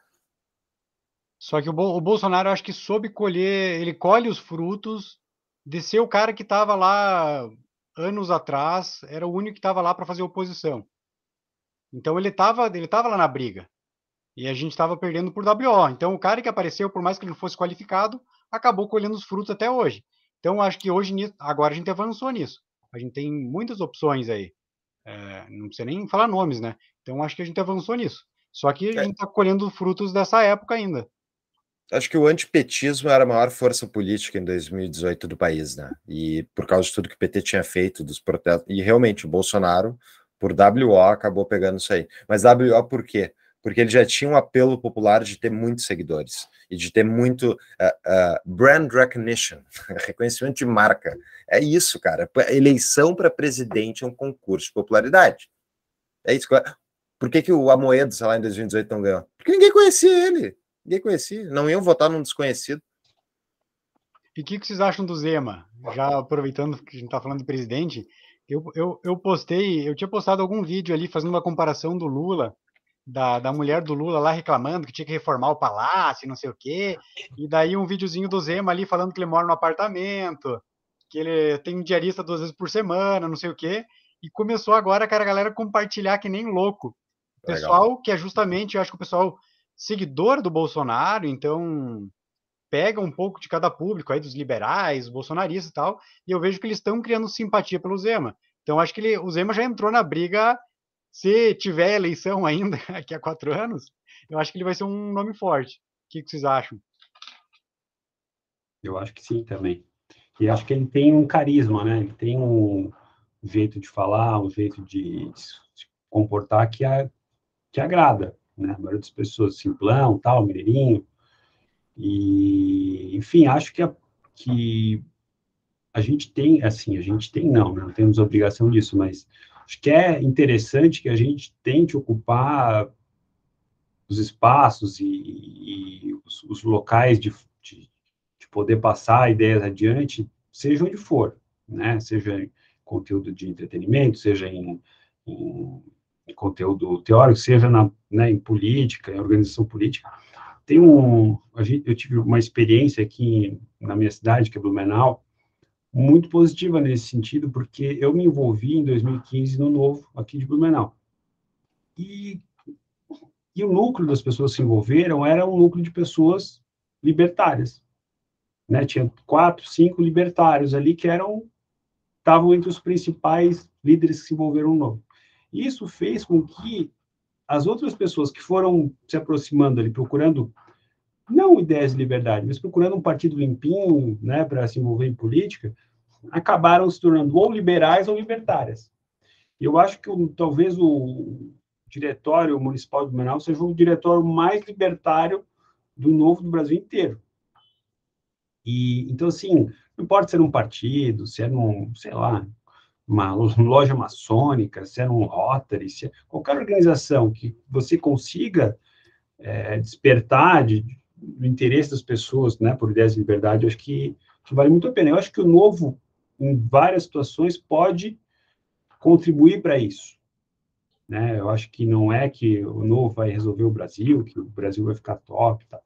Só que o, o Bolsonaro, acho que soube colher, ele colhe os frutos de ser o cara que estava lá anos atrás, era o único que estava lá para fazer oposição. Então ele estava ele tava lá na briga. E a gente estava perdendo por WO. Então o cara que apareceu, por mais que ele não fosse qualificado, acabou colhendo os frutos até hoje. Então acho que hoje, agora a gente avançou nisso. A gente tem muitas opções aí. É, não precisa nem falar nomes, né? Então acho que a gente avançou nisso. Só que a é. gente está colhendo frutos dessa época ainda. Acho que o antipetismo era a maior força política em 2018 do país, né? E por causa de tudo que o PT tinha feito, dos protestos. E realmente, o Bolsonaro por WO acabou pegando isso aí. Mas WO por quê? Porque ele já tinha um apelo popular de ter muitos seguidores e de ter muito uh, uh, brand recognition, reconhecimento de marca. É isso, cara. Eleição para presidente é um concurso de popularidade. É isso. Por que, que o Amoedo, sei lá, em 2018 não ganhou? Porque ninguém conhecia ele. Ninguém conhecia. Não iam votar num desconhecido. E o que, que vocês acham do Zema? Já aproveitando que a gente está falando de presidente, eu, eu, eu postei, eu tinha postado algum vídeo ali fazendo uma comparação do Lula, da, da mulher do Lula lá reclamando que tinha que reformar o palácio, não sei o quê. E daí um videozinho do Zema ali falando que ele mora no apartamento, que ele tem um diarista duas vezes por semana, não sei o quê. E começou agora, cara, a galera compartilhar que nem louco. O pessoal, Legal. que é justamente, eu acho que o pessoal seguidor do Bolsonaro, então pega um pouco de cada público aí dos liberais, bolsonaristas e tal, e eu vejo que eles estão criando simpatia pelo Zema. Então acho que ele, o Zema já entrou na briga. Se tiver eleição ainda aqui a quatro anos, eu acho que ele vai ser um nome forte. O que, que vocês acham? Eu acho que sim também. E acho que ele tem um carisma, né? Ele tem um jeito de falar, um jeito de se comportar que, a, que agrada, né? A maioria das pessoas, simplão, tal, mineirinho, e, enfim, acho que a, que a gente tem, assim, a gente tem, não, né, não temos obrigação disso, mas acho que é interessante que a gente tente ocupar os espaços e, e os, os, locais de, de, de, poder passar ideias adiante, seja onde for, né? Seja em conteúdo de entretenimento, seja em, em, em conteúdo teórico, seja na, né, em política, em organização política tem um, eu tive uma experiência aqui na minha cidade, que é Blumenau, muito positiva nesse sentido, porque eu me envolvi em 2015 no novo aqui de Blumenau. E, e o núcleo das pessoas que se envolveram era um núcleo de pessoas libertárias. Né? Tinha quatro, cinco libertários ali que eram estavam entre os principais líderes que se envolveram no novo. Isso fez com que as outras pessoas que foram se aproximando ali, procurando não ideias de liberdade, mas procurando um partido limpinho, né, para se envolver em política, acabaram se tornando ou liberais ou libertárias. Eu acho que talvez o diretório municipal de Blumenau seja o diretório mais libertário do novo do Brasil inteiro. E então assim, não pode ser um partido, se é num, sei lá, uma loja maçônica, se é um Rotary, se é qualquer organização que você consiga é, despertar de, o interesse das pessoas né, por ideias de liberdade, eu acho que, que, vale muito a pena. Eu acho que o novo em várias situações, pode contribuir para isso. Né? Eu acho que não é que o novo vai resolver o Brasil, que o Brasil vai ficar top, tá?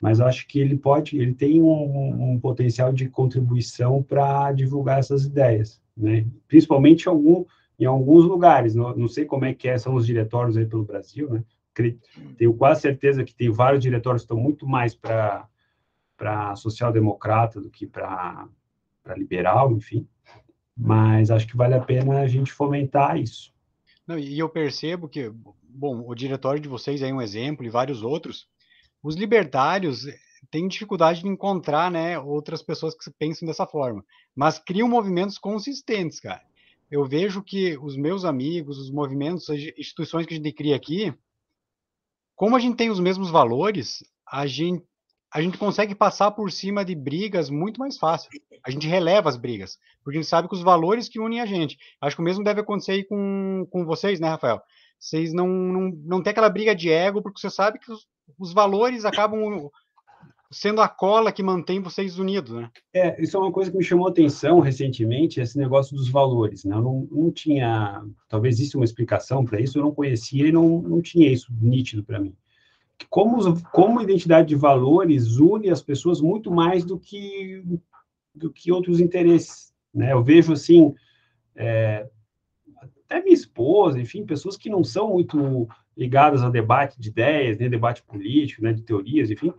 mas acho que ele pode, ele tem um, um potencial de contribuição para divulgar essas ideias, né? principalmente em, algum, em alguns lugares. Não, não sei como é que é, são os diretórios aí pelo Brasil, né? Tenho quase certeza que tem vários diretórios que estão muito mais para social-democrata do que para liberal, enfim. Mas acho que vale a pena a gente fomentar isso. Não, e eu percebo que, bom, o diretório de vocês é um exemplo e vários outros. Os libertários têm dificuldade de encontrar, né, outras pessoas que pensam dessa forma, mas criam movimentos consistentes, cara. Eu vejo que os meus amigos, os movimentos, as instituições que a gente cria aqui, como a gente tem os mesmos valores, a gente a gente consegue passar por cima de brigas muito mais fácil. A gente releva as brigas, porque a gente sabe que os valores que unem a gente. Acho que o mesmo deve acontecer aí com, com vocês, né, Rafael? Vocês não, não, não tem aquela briga de ego, porque você sabe que os, os valores acabam sendo a cola que mantém vocês unidos, né? É, isso é uma coisa que me chamou a atenção recentemente, esse negócio dos valores, né? Eu não, não tinha, talvez exista uma explicação para isso, eu não conhecia e não, não tinha isso nítido para mim como, como identidade de valores une as pessoas muito mais do que, do que outros interesses. Né? Eu vejo, assim, é, até minha esposa, enfim, pessoas que não são muito ligadas a debate de ideias, nem debate político, né, de teorias, enfim,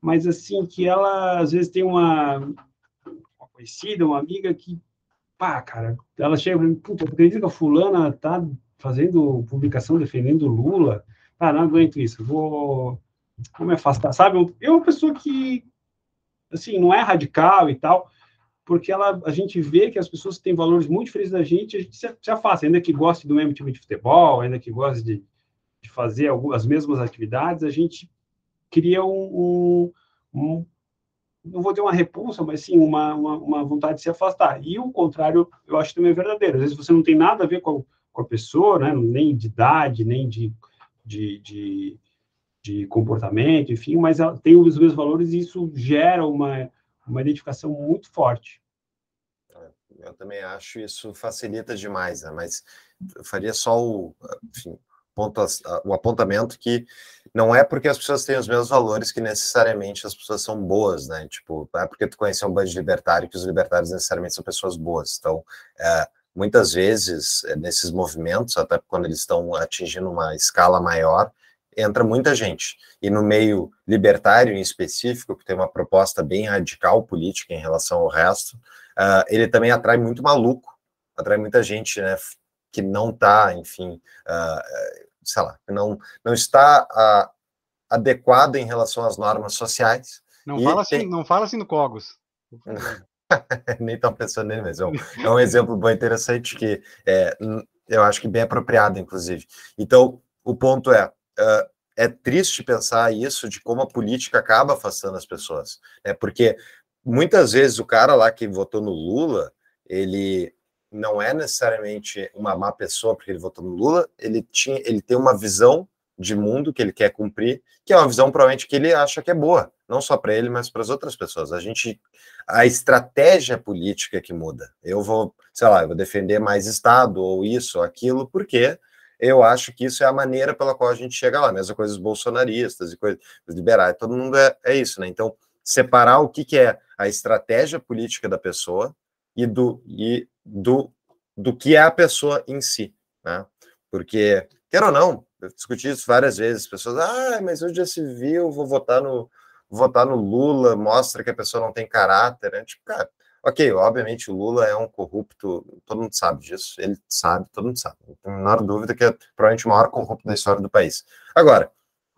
mas, assim, que ela, às vezes, tem uma, uma conhecida, uma amiga que, pá, cara, ela chega e puta, acredita que a fulana tá fazendo publicação defendendo Lula, ah, não aguento isso, vou, vou me afastar, sabe? Eu, eu uma pessoa que, assim, não é radical e tal, porque ela, a gente vê que as pessoas que têm valores muito diferentes da gente, a gente se, se afasta, ainda que goste do mesmo time de futebol, ainda que goste de, de fazer algumas, as mesmas atividades, a gente cria um, um, um não vou ter uma repulsa, mas sim uma, uma, uma, vontade de se afastar. E o contrário, eu acho também verdadeiro. Às vezes você não tem nada a ver com a, com a pessoa, né? nem de idade, nem de de, de, de comportamento, enfim, mas ela tem os mesmos valores e isso gera uma, uma identificação muito forte. É, eu também acho isso facilita demais, né? mas eu faria só o, enfim, o apontamento que não é porque as pessoas têm os mesmos valores que necessariamente as pessoas são boas, né? Tipo, não é porque tu conheceu um bando de libertário que os libertários necessariamente são pessoas boas. Então, é, muitas vezes eh, nesses movimentos, até quando eles estão atingindo uma escala maior, entra muita gente. E no meio libertário em específico, que tem uma proposta bem radical política em relação ao resto, uh, ele também atrai muito maluco, atrai muita gente, né, que não está, enfim, uh, sei lá, não, não está uh, adequado em relação às normas sociais. Não, fala assim, não fala assim no Cogos. Nem estão pensando nele mesmo. É um exemplo bem interessante que é, eu acho que bem apropriado, inclusive. Então, o ponto é, uh, é triste pensar isso de como a política acaba afastando as pessoas, né? Porque muitas vezes o cara lá que votou no Lula, ele não é necessariamente uma má pessoa porque ele votou no Lula, ele tinha, ele tem uma visão de mundo que ele quer cumprir, que é uma visão provavelmente que ele acha que é boa, não só para ele, mas para as outras pessoas. A gente, a estratégia política que muda. Eu vou, sei lá, eu vou defender mais Estado ou isso ou aquilo, porque eu acho que isso é a maneira pela qual a gente chega lá. Mesma coisa os bolsonaristas e coisas liberais, todo mundo é, é isso, né? Então, separar o que, que é a estratégia política da pessoa e do, e do, do que é a pessoa em si, né? Porque, quer ou não, eu discuti isso várias vezes. Pessoas, ah, mas hoje se viu, vou votar no, votar no Lula, mostra que a pessoa não tem caráter. Né? Tipo, cara, ok, obviamente o Lula é um corrupto, todo mundo sabe disso, ele sabe, todo mundo sabe. Não tem a menor dúvida que é provavelmente o maior corrupto da história do país. Agora,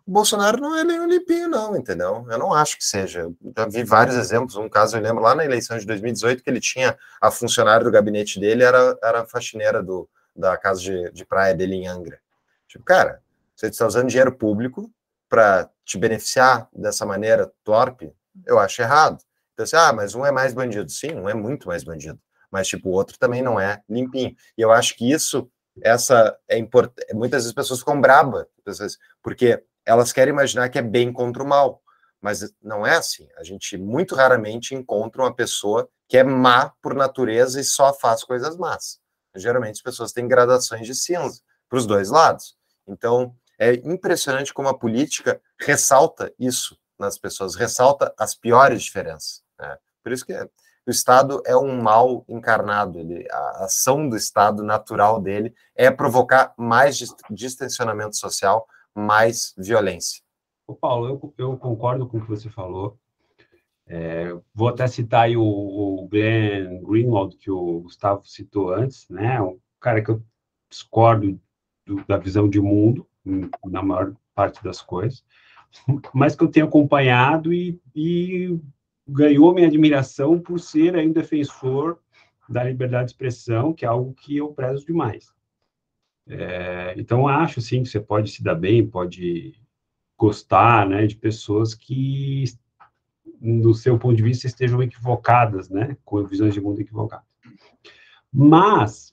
o Bolsonaro não é nenhum limpinho, não, entendeu? Eu não acho que seja. Eu já vi vários exemplos. Um caso eu lembro lá na eleição de 2018 que ele tinha a funcionária do gabinete dele, era, era a faxineira do, da casa de, de praia dele em Angra. Tipo, cara, você está usando dinheiro público para te beneficiar dessa maneira torpe, eu acho errado. Então, assim, ah, mas um é mais bandido. Sim, um é muito mais bandido. Mas, tipo, o outro também não é limpinho. E eu acho que isso, essa é importante. Muitas vezes as pessoas ficam brabas, porque elas querem imaginar que é bem contra o mal. Mas não é assim. A gente muito raramente encontra uma pessoa que é má por natureza e só faz coisas más. Geralmente as pessoas têm gradações de cinza para os dois lados. Então, é impressionante como a política ressalta isso nas pessoas, ressalta as piores diferenças. Né? Por isso que o Estado é um mal encarnado. Ele, a ação do Estado natural dele é provocar mais distensionamento social, mais violência. Ô Paulo, eu, eu concordo com o que você falou. É, vou até citar aí o, o Glenn Greenwald, que o Gustavo citou antes, né? Um cara que eu discordo do, da visão de mundo, na maior parte das coisas, mas que eu tenho acompanhado e, e ganhou minha admiração por ser aí um defensor da liberdade de expressão, que é algo que eu prezo demais. É, então, acho, sim, que você pode se dar bem, pode gostar, né, de pessoas que, do seu ponto de vista, estejam equivocadas, né, com visões de mundo equivocadas. Mas,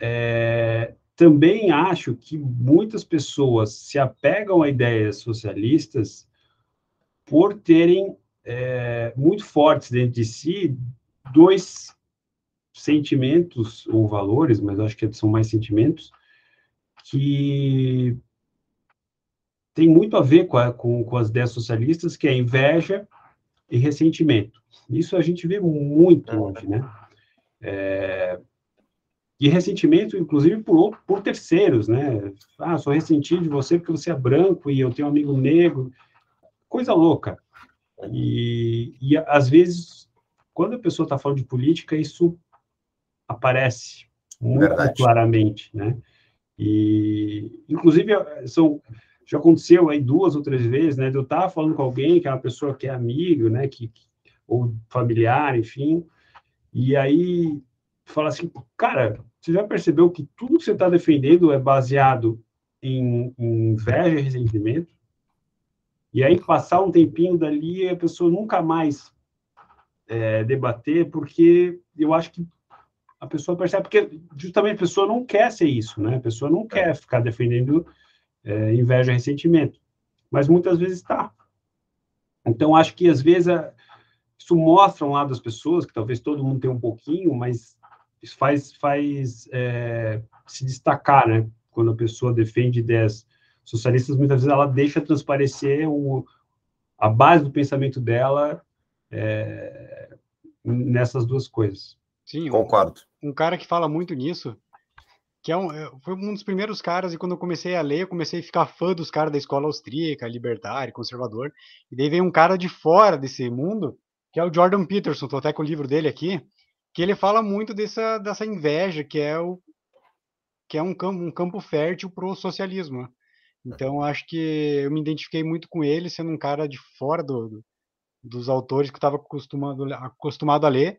é, também acho que muitas pessoas se apegam a ideias socialistas por terem é, muito fortes dentro de si dois sentimentos ou valores, mas acho que são mais sentimentos, que tem muito a ver com, a, com, com as ideias socialistas, que é inveja e ressentimento. Isso a gente vê muito hoje, né? É, e ressentimento, inclusive, por, por terceiros, né? Ah, sou ressentido de você porque você é branco e eu tenho um amigo negro. Coisa louca. E, e às vezes, quando a pessoa está falando de política, isso aparece muito Verdade. claramente, né? E, inclusive, são, já aconteceu aí duas ou três vezes, né? De eu estar tá falando com alguém que é uma pessoa que é amigo, né? Que, ou familiar, enfim, e aí fala assim, cara, você já percebeu que tudo que você está defendendo é baseado em, em inveja e ressentimento? E aí passar um tempinho dali a pessoa nunca mais é, debater, porque eu acho que a pessoa percebe, porque justamente a pessoa não quer ser isso, né? A pessoa não quer ficar defendendo é, inveja e ressentimento, mas muitas vezes está. Então, acho que às vezes isso mostra um lado das pessoas, que talvez todo mundo tenha um pouquinho, mas isso faz, faz é, se destacar, né? Quando a pessoa defende ideias socialistas, muitas vezes ela deixa transparecer o, a base do pensamento dela é, nessas duas coisas. Sim, concordo. Um, um, cara que fala muito nisso, que é um, é, foi um dos primeiros caras, e quando eu comecei a ler, eu comecei a ficar fã dos caras da escola austríaca, libertário, conservador, e daí veio um cara de fora desse mundo, que é o Jordan Peterson, tô até com o livro dele aqui, que ele fala muito dessa, dessa inveja, que é o que é um campo, um campo fértil para o socialismo. Né? Então, acho que eu me identifiquei muito com ele, sendo um cara de fora do, do dos autores que eu estava acostumado, acostumado a ler,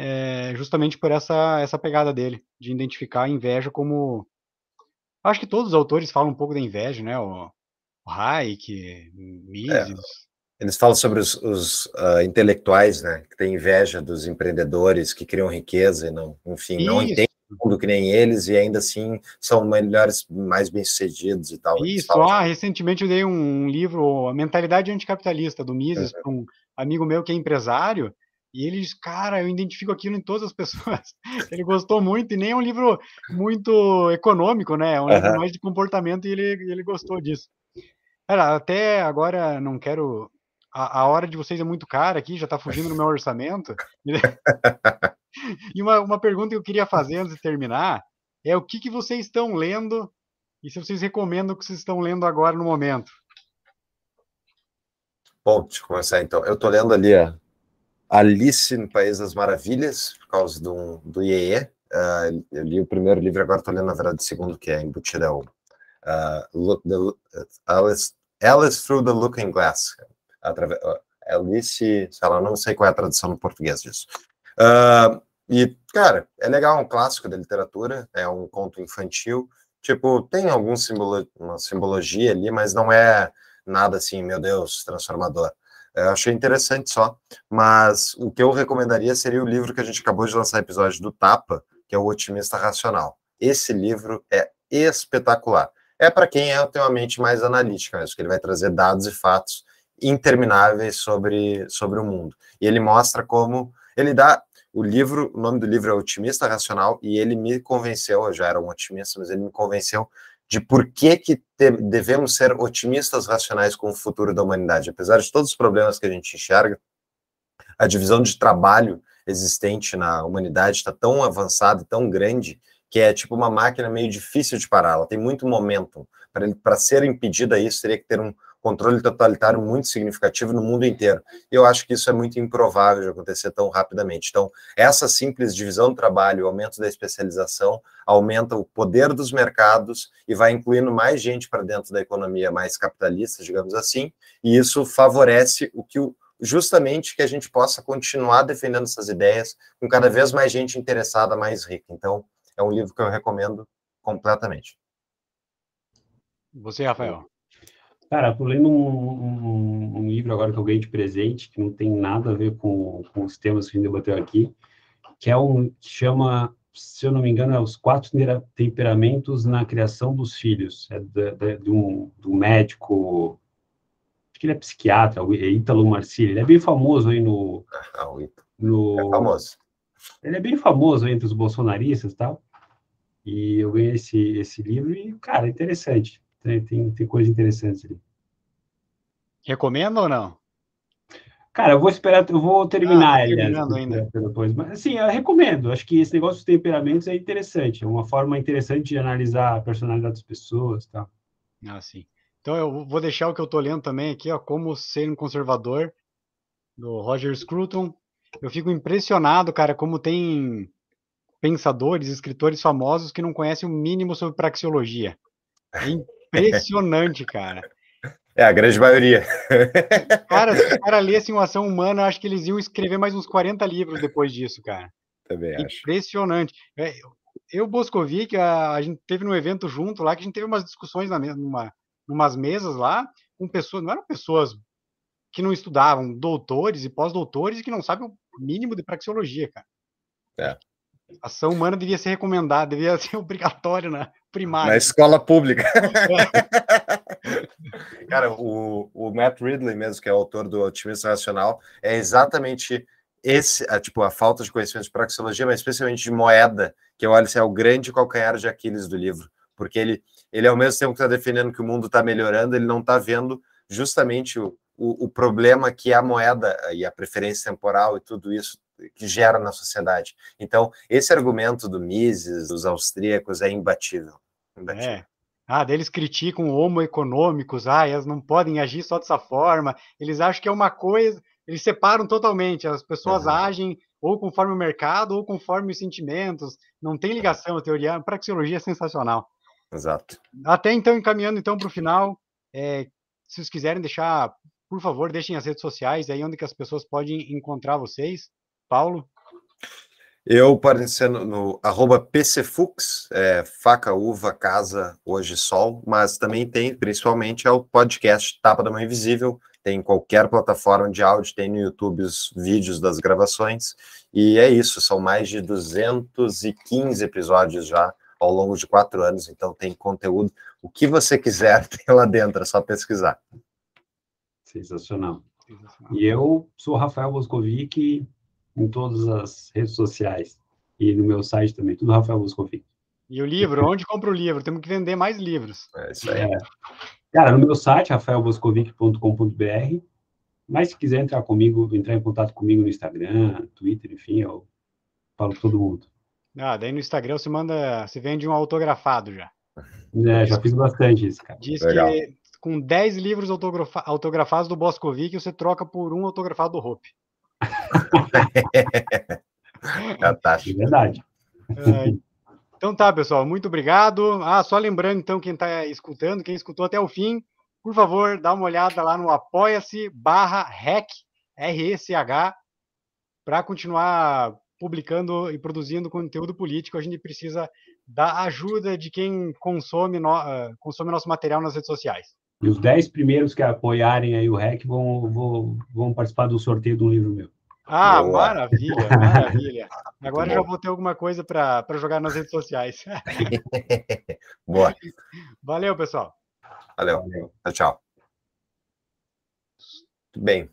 é, justamente por essa, essa pegada dele, de identificar a inveja como. Acho que todos os autores falam um pouco da inveja, né? O, o Hayek, Mises. É, eles falam sobre os, os uh, intelectuais, né? Que têm inveja dos empreendedores que criam riqueza e não, enfim, Isso. não entendem mundo que nem eles e ainda assim são melhores, mais bem-sucedidos e tal. Isso, ah, recentemente eu dei um livro, A Mentalidade Anticapitalista, do Mises, uhum. para um amigo meu que é empresário, e ele diz, cara, eu identifico aquilo em todas as pessoas. ele gostou muito, e nem é um livro muito econômico, né? É um uhum. livro mais de comportamento e ele, ele gostou disso. Cara, até agora não quero. A, a hora de vocês é muito cara aqui, já está fugindo do meu orçamento. E uma, uma pergunta que eu queria fazer antes de terminar é o que, que vocês estão lendo e se vocês recomendam o que vocês estão lendo agora no momento. Bom, deixa eu começar então. Eu estou lendo ali a Alice no País das Maravilhas, por causa do, do IEE. Uh, ah, eu li o primeiro livro, agora estou lendo, na verdade, o segundo, que é embutido é o uh, look, the, Alice, Alice Through the Looking Glass. Uh, Alice, sei lá, não sei qual é a tradução no português disso. Uh, e, cara, é legal, é um clássico da literatura, é um conto infantil. Tipo, tem algum simbolo, uma simbologia ali, mas não é nada assim, meu Deus, transformador. Eu achei interessante só, mas o que eu recomendaria seria o livro que a gente acabou de lançar episódio do Tapa, que é o Otimista Racional. Esse livro é espetacular. É para quem é, tem uma mente mais analítica, mesmo, que ele vai trazer dados e fatos intermináveis sobre, sobre o mundo. E ele mostra como ele dá o livro, o nome do livro é Otimista Racional, e ele me convenceu, eu já era um otimista, mas ele me convenceu de por que, que devemos ser otimistas racionais com o futuro da humanidade. Apesar de todos os problemas que a gente enxerga, a divisão de trabalho existente na humanidade está tão avançada, tão grande, que é tipo uma máquina meio difícil de parar, ela tem muito momentum. Para ser impedida isso, teria que ter um controle totalitário muito significativo no mundo inteiro. Eu acho que isso é muito improvável de acontecer tão rapidamente. Então, essa simples divisão do trabalho, aumento da especialização, aumenta o poder dos mercados e vai incluindo mais gente para dentro da economia mais capitalista, digamos assim, e isso favorece o que o justamente que a gente possa continuar defendendo essas ideias com cada vez mais gente interessada, mais rica. Então, é um livro que eu recomendo completamente. Você, Rafael? Cara, tô lendo um, um, um, livro agora que eu ganhei de presente, que não tem nada a ver com, com os temas que a gente debateu aqui, que é um que chama, se eu não me engano, é Os Quatro Temperamentos na Criação dos Filhos. É de, de, de um, de um médico, acho que ele é psiquiatra, o Ítalo Marcilli. Ele é bem famoso aí no... Ah, o no é famoso. Ele é bem famoso entre os bolsonaristas e tal. E eu ganhei esse, esse livro e, cara, é interessante. Tem, tem, tem coisa interessante ali. Recomenda ou não? Cara, eu vou esperar, eu vou terminar ah, ele ainda. depois. Mas assim, eu recomendo. Acho que esse negócio dos temperamentos é interessante. É uma forma interessante de analisar a personalidade das pessoas, tá? Ah, sim. Então eu vou deixar o que eu tô lendo também aqui, ó, como ser um conservador do Roger Scruton. Eu fico impressionado, cara, como tem pensadores, escritores famosos que não conhecem o mínimo sobre praxeologia. É impressionante, cara. É, a grande maioria. Cara, se os caras lessem uma ação humana, acho que eles iam escrever mais uns 40 livros depois disso, cara. Também acho. Impressionante. É, eu, Boscovic, a, a gente teve um evento junto lá, que a gente teve umas discussões na, numa, numas mesas lá, com pessoas, não eram pessoas que não estudavam, doutores e pós-doutores, que não sabem o mínimo de praxeologia, cara. É. A ação humana devia ser recomendada, devia ser obrigatória na primária. Na escola pública. Cara, o, o Matt Ridley mesmo, que é o autor do Otimismo Racional, é exatamente esse, a, tipo, a falta de conhecimento de praxeologia, mas especialmente de moeda, que eu olho assim, é o grande calcanhar de Aquiles do livro, porque ele, ele ao mesmo tempo que está defendendo que o mundo está melhorando, ele não está vendo justamente o, o, o, problema que é a moeda e a preferência temporal e tudo isso que gera na sociedade. Então, esse argumento do Mises, dos austríacos, é imbatível. imbatível. É. Ah, deles criticam homo econômicos, ah, elas não podem agir só dessa forma. Eles acham que é uma coisa, eles separam totalmente. As pessoas uhum. agem ou conforme o mercado ou conforme os sentimentos. Não tem ligação a teoria. A praxeologia é sensacional. Exato. Até então, encaminhando então para o final, é, se vocês quiserem deixar, por favor, deixem as redes sociais aí onde que as pessoas podem encontrar vocês. Paulo? Eu aparecendo no arroba PCFux, é, faca, uva, casa, hoje sol, mas também tem, principalmente, é o podcast Tapa da Mãe Invisível, tem em qualquer plataforma de áudio, tem no YouTube os vídeos das gravações, e é isso, são mais de 215 episódios já ao longo de quatro anos, então tem conteúdo, o que você quiser tem lá dentro, é só pesquisar. Sensacional. E eu sou Rafael Boscovic, em todas as redes sociais e no meu site também, tudo Rafael Boscovic. E o livro, onde compra o livro? Temos que vender mais livros. É isso aí. É. Cara, no meu site, rafaelboscovic.com.br, mas se quiser entrar comigo, entrar em contato comigo no Instagram, Twitter, enfim, eu falo com todo mundo. Ah, daí no Instagram você manda, você vende um autografado já. É, já fiz bastante isso, cara. Diz Legal. que com 10 livros autografa autografados do Boscovic, você troca por um autografado do Hope. Fantástico. É verdade. É, então tá, pessoal, muito obrigado. Ah, só lembrando, então, quem está escutando, quem escutou até o fim, por favor, dá uma olhada lá no apoia-se barra REC, R-E-C-H, para continuar publicando e produzindo conteúdo político. A gente precisa da ajuda de quem consome, no, uh, consome nosso material nas redes sociais. E os 10 primeiros que apoiarem aí o REC vão, vão, vão participar do sorteio de um livro meu. Ah, Boa. maravilha, maravilha. Agora já vou ter alguma coisa para jogar nas redes sociais. Boa. Valeu, pessoal. Valeu. Tchau, tchau. Bem.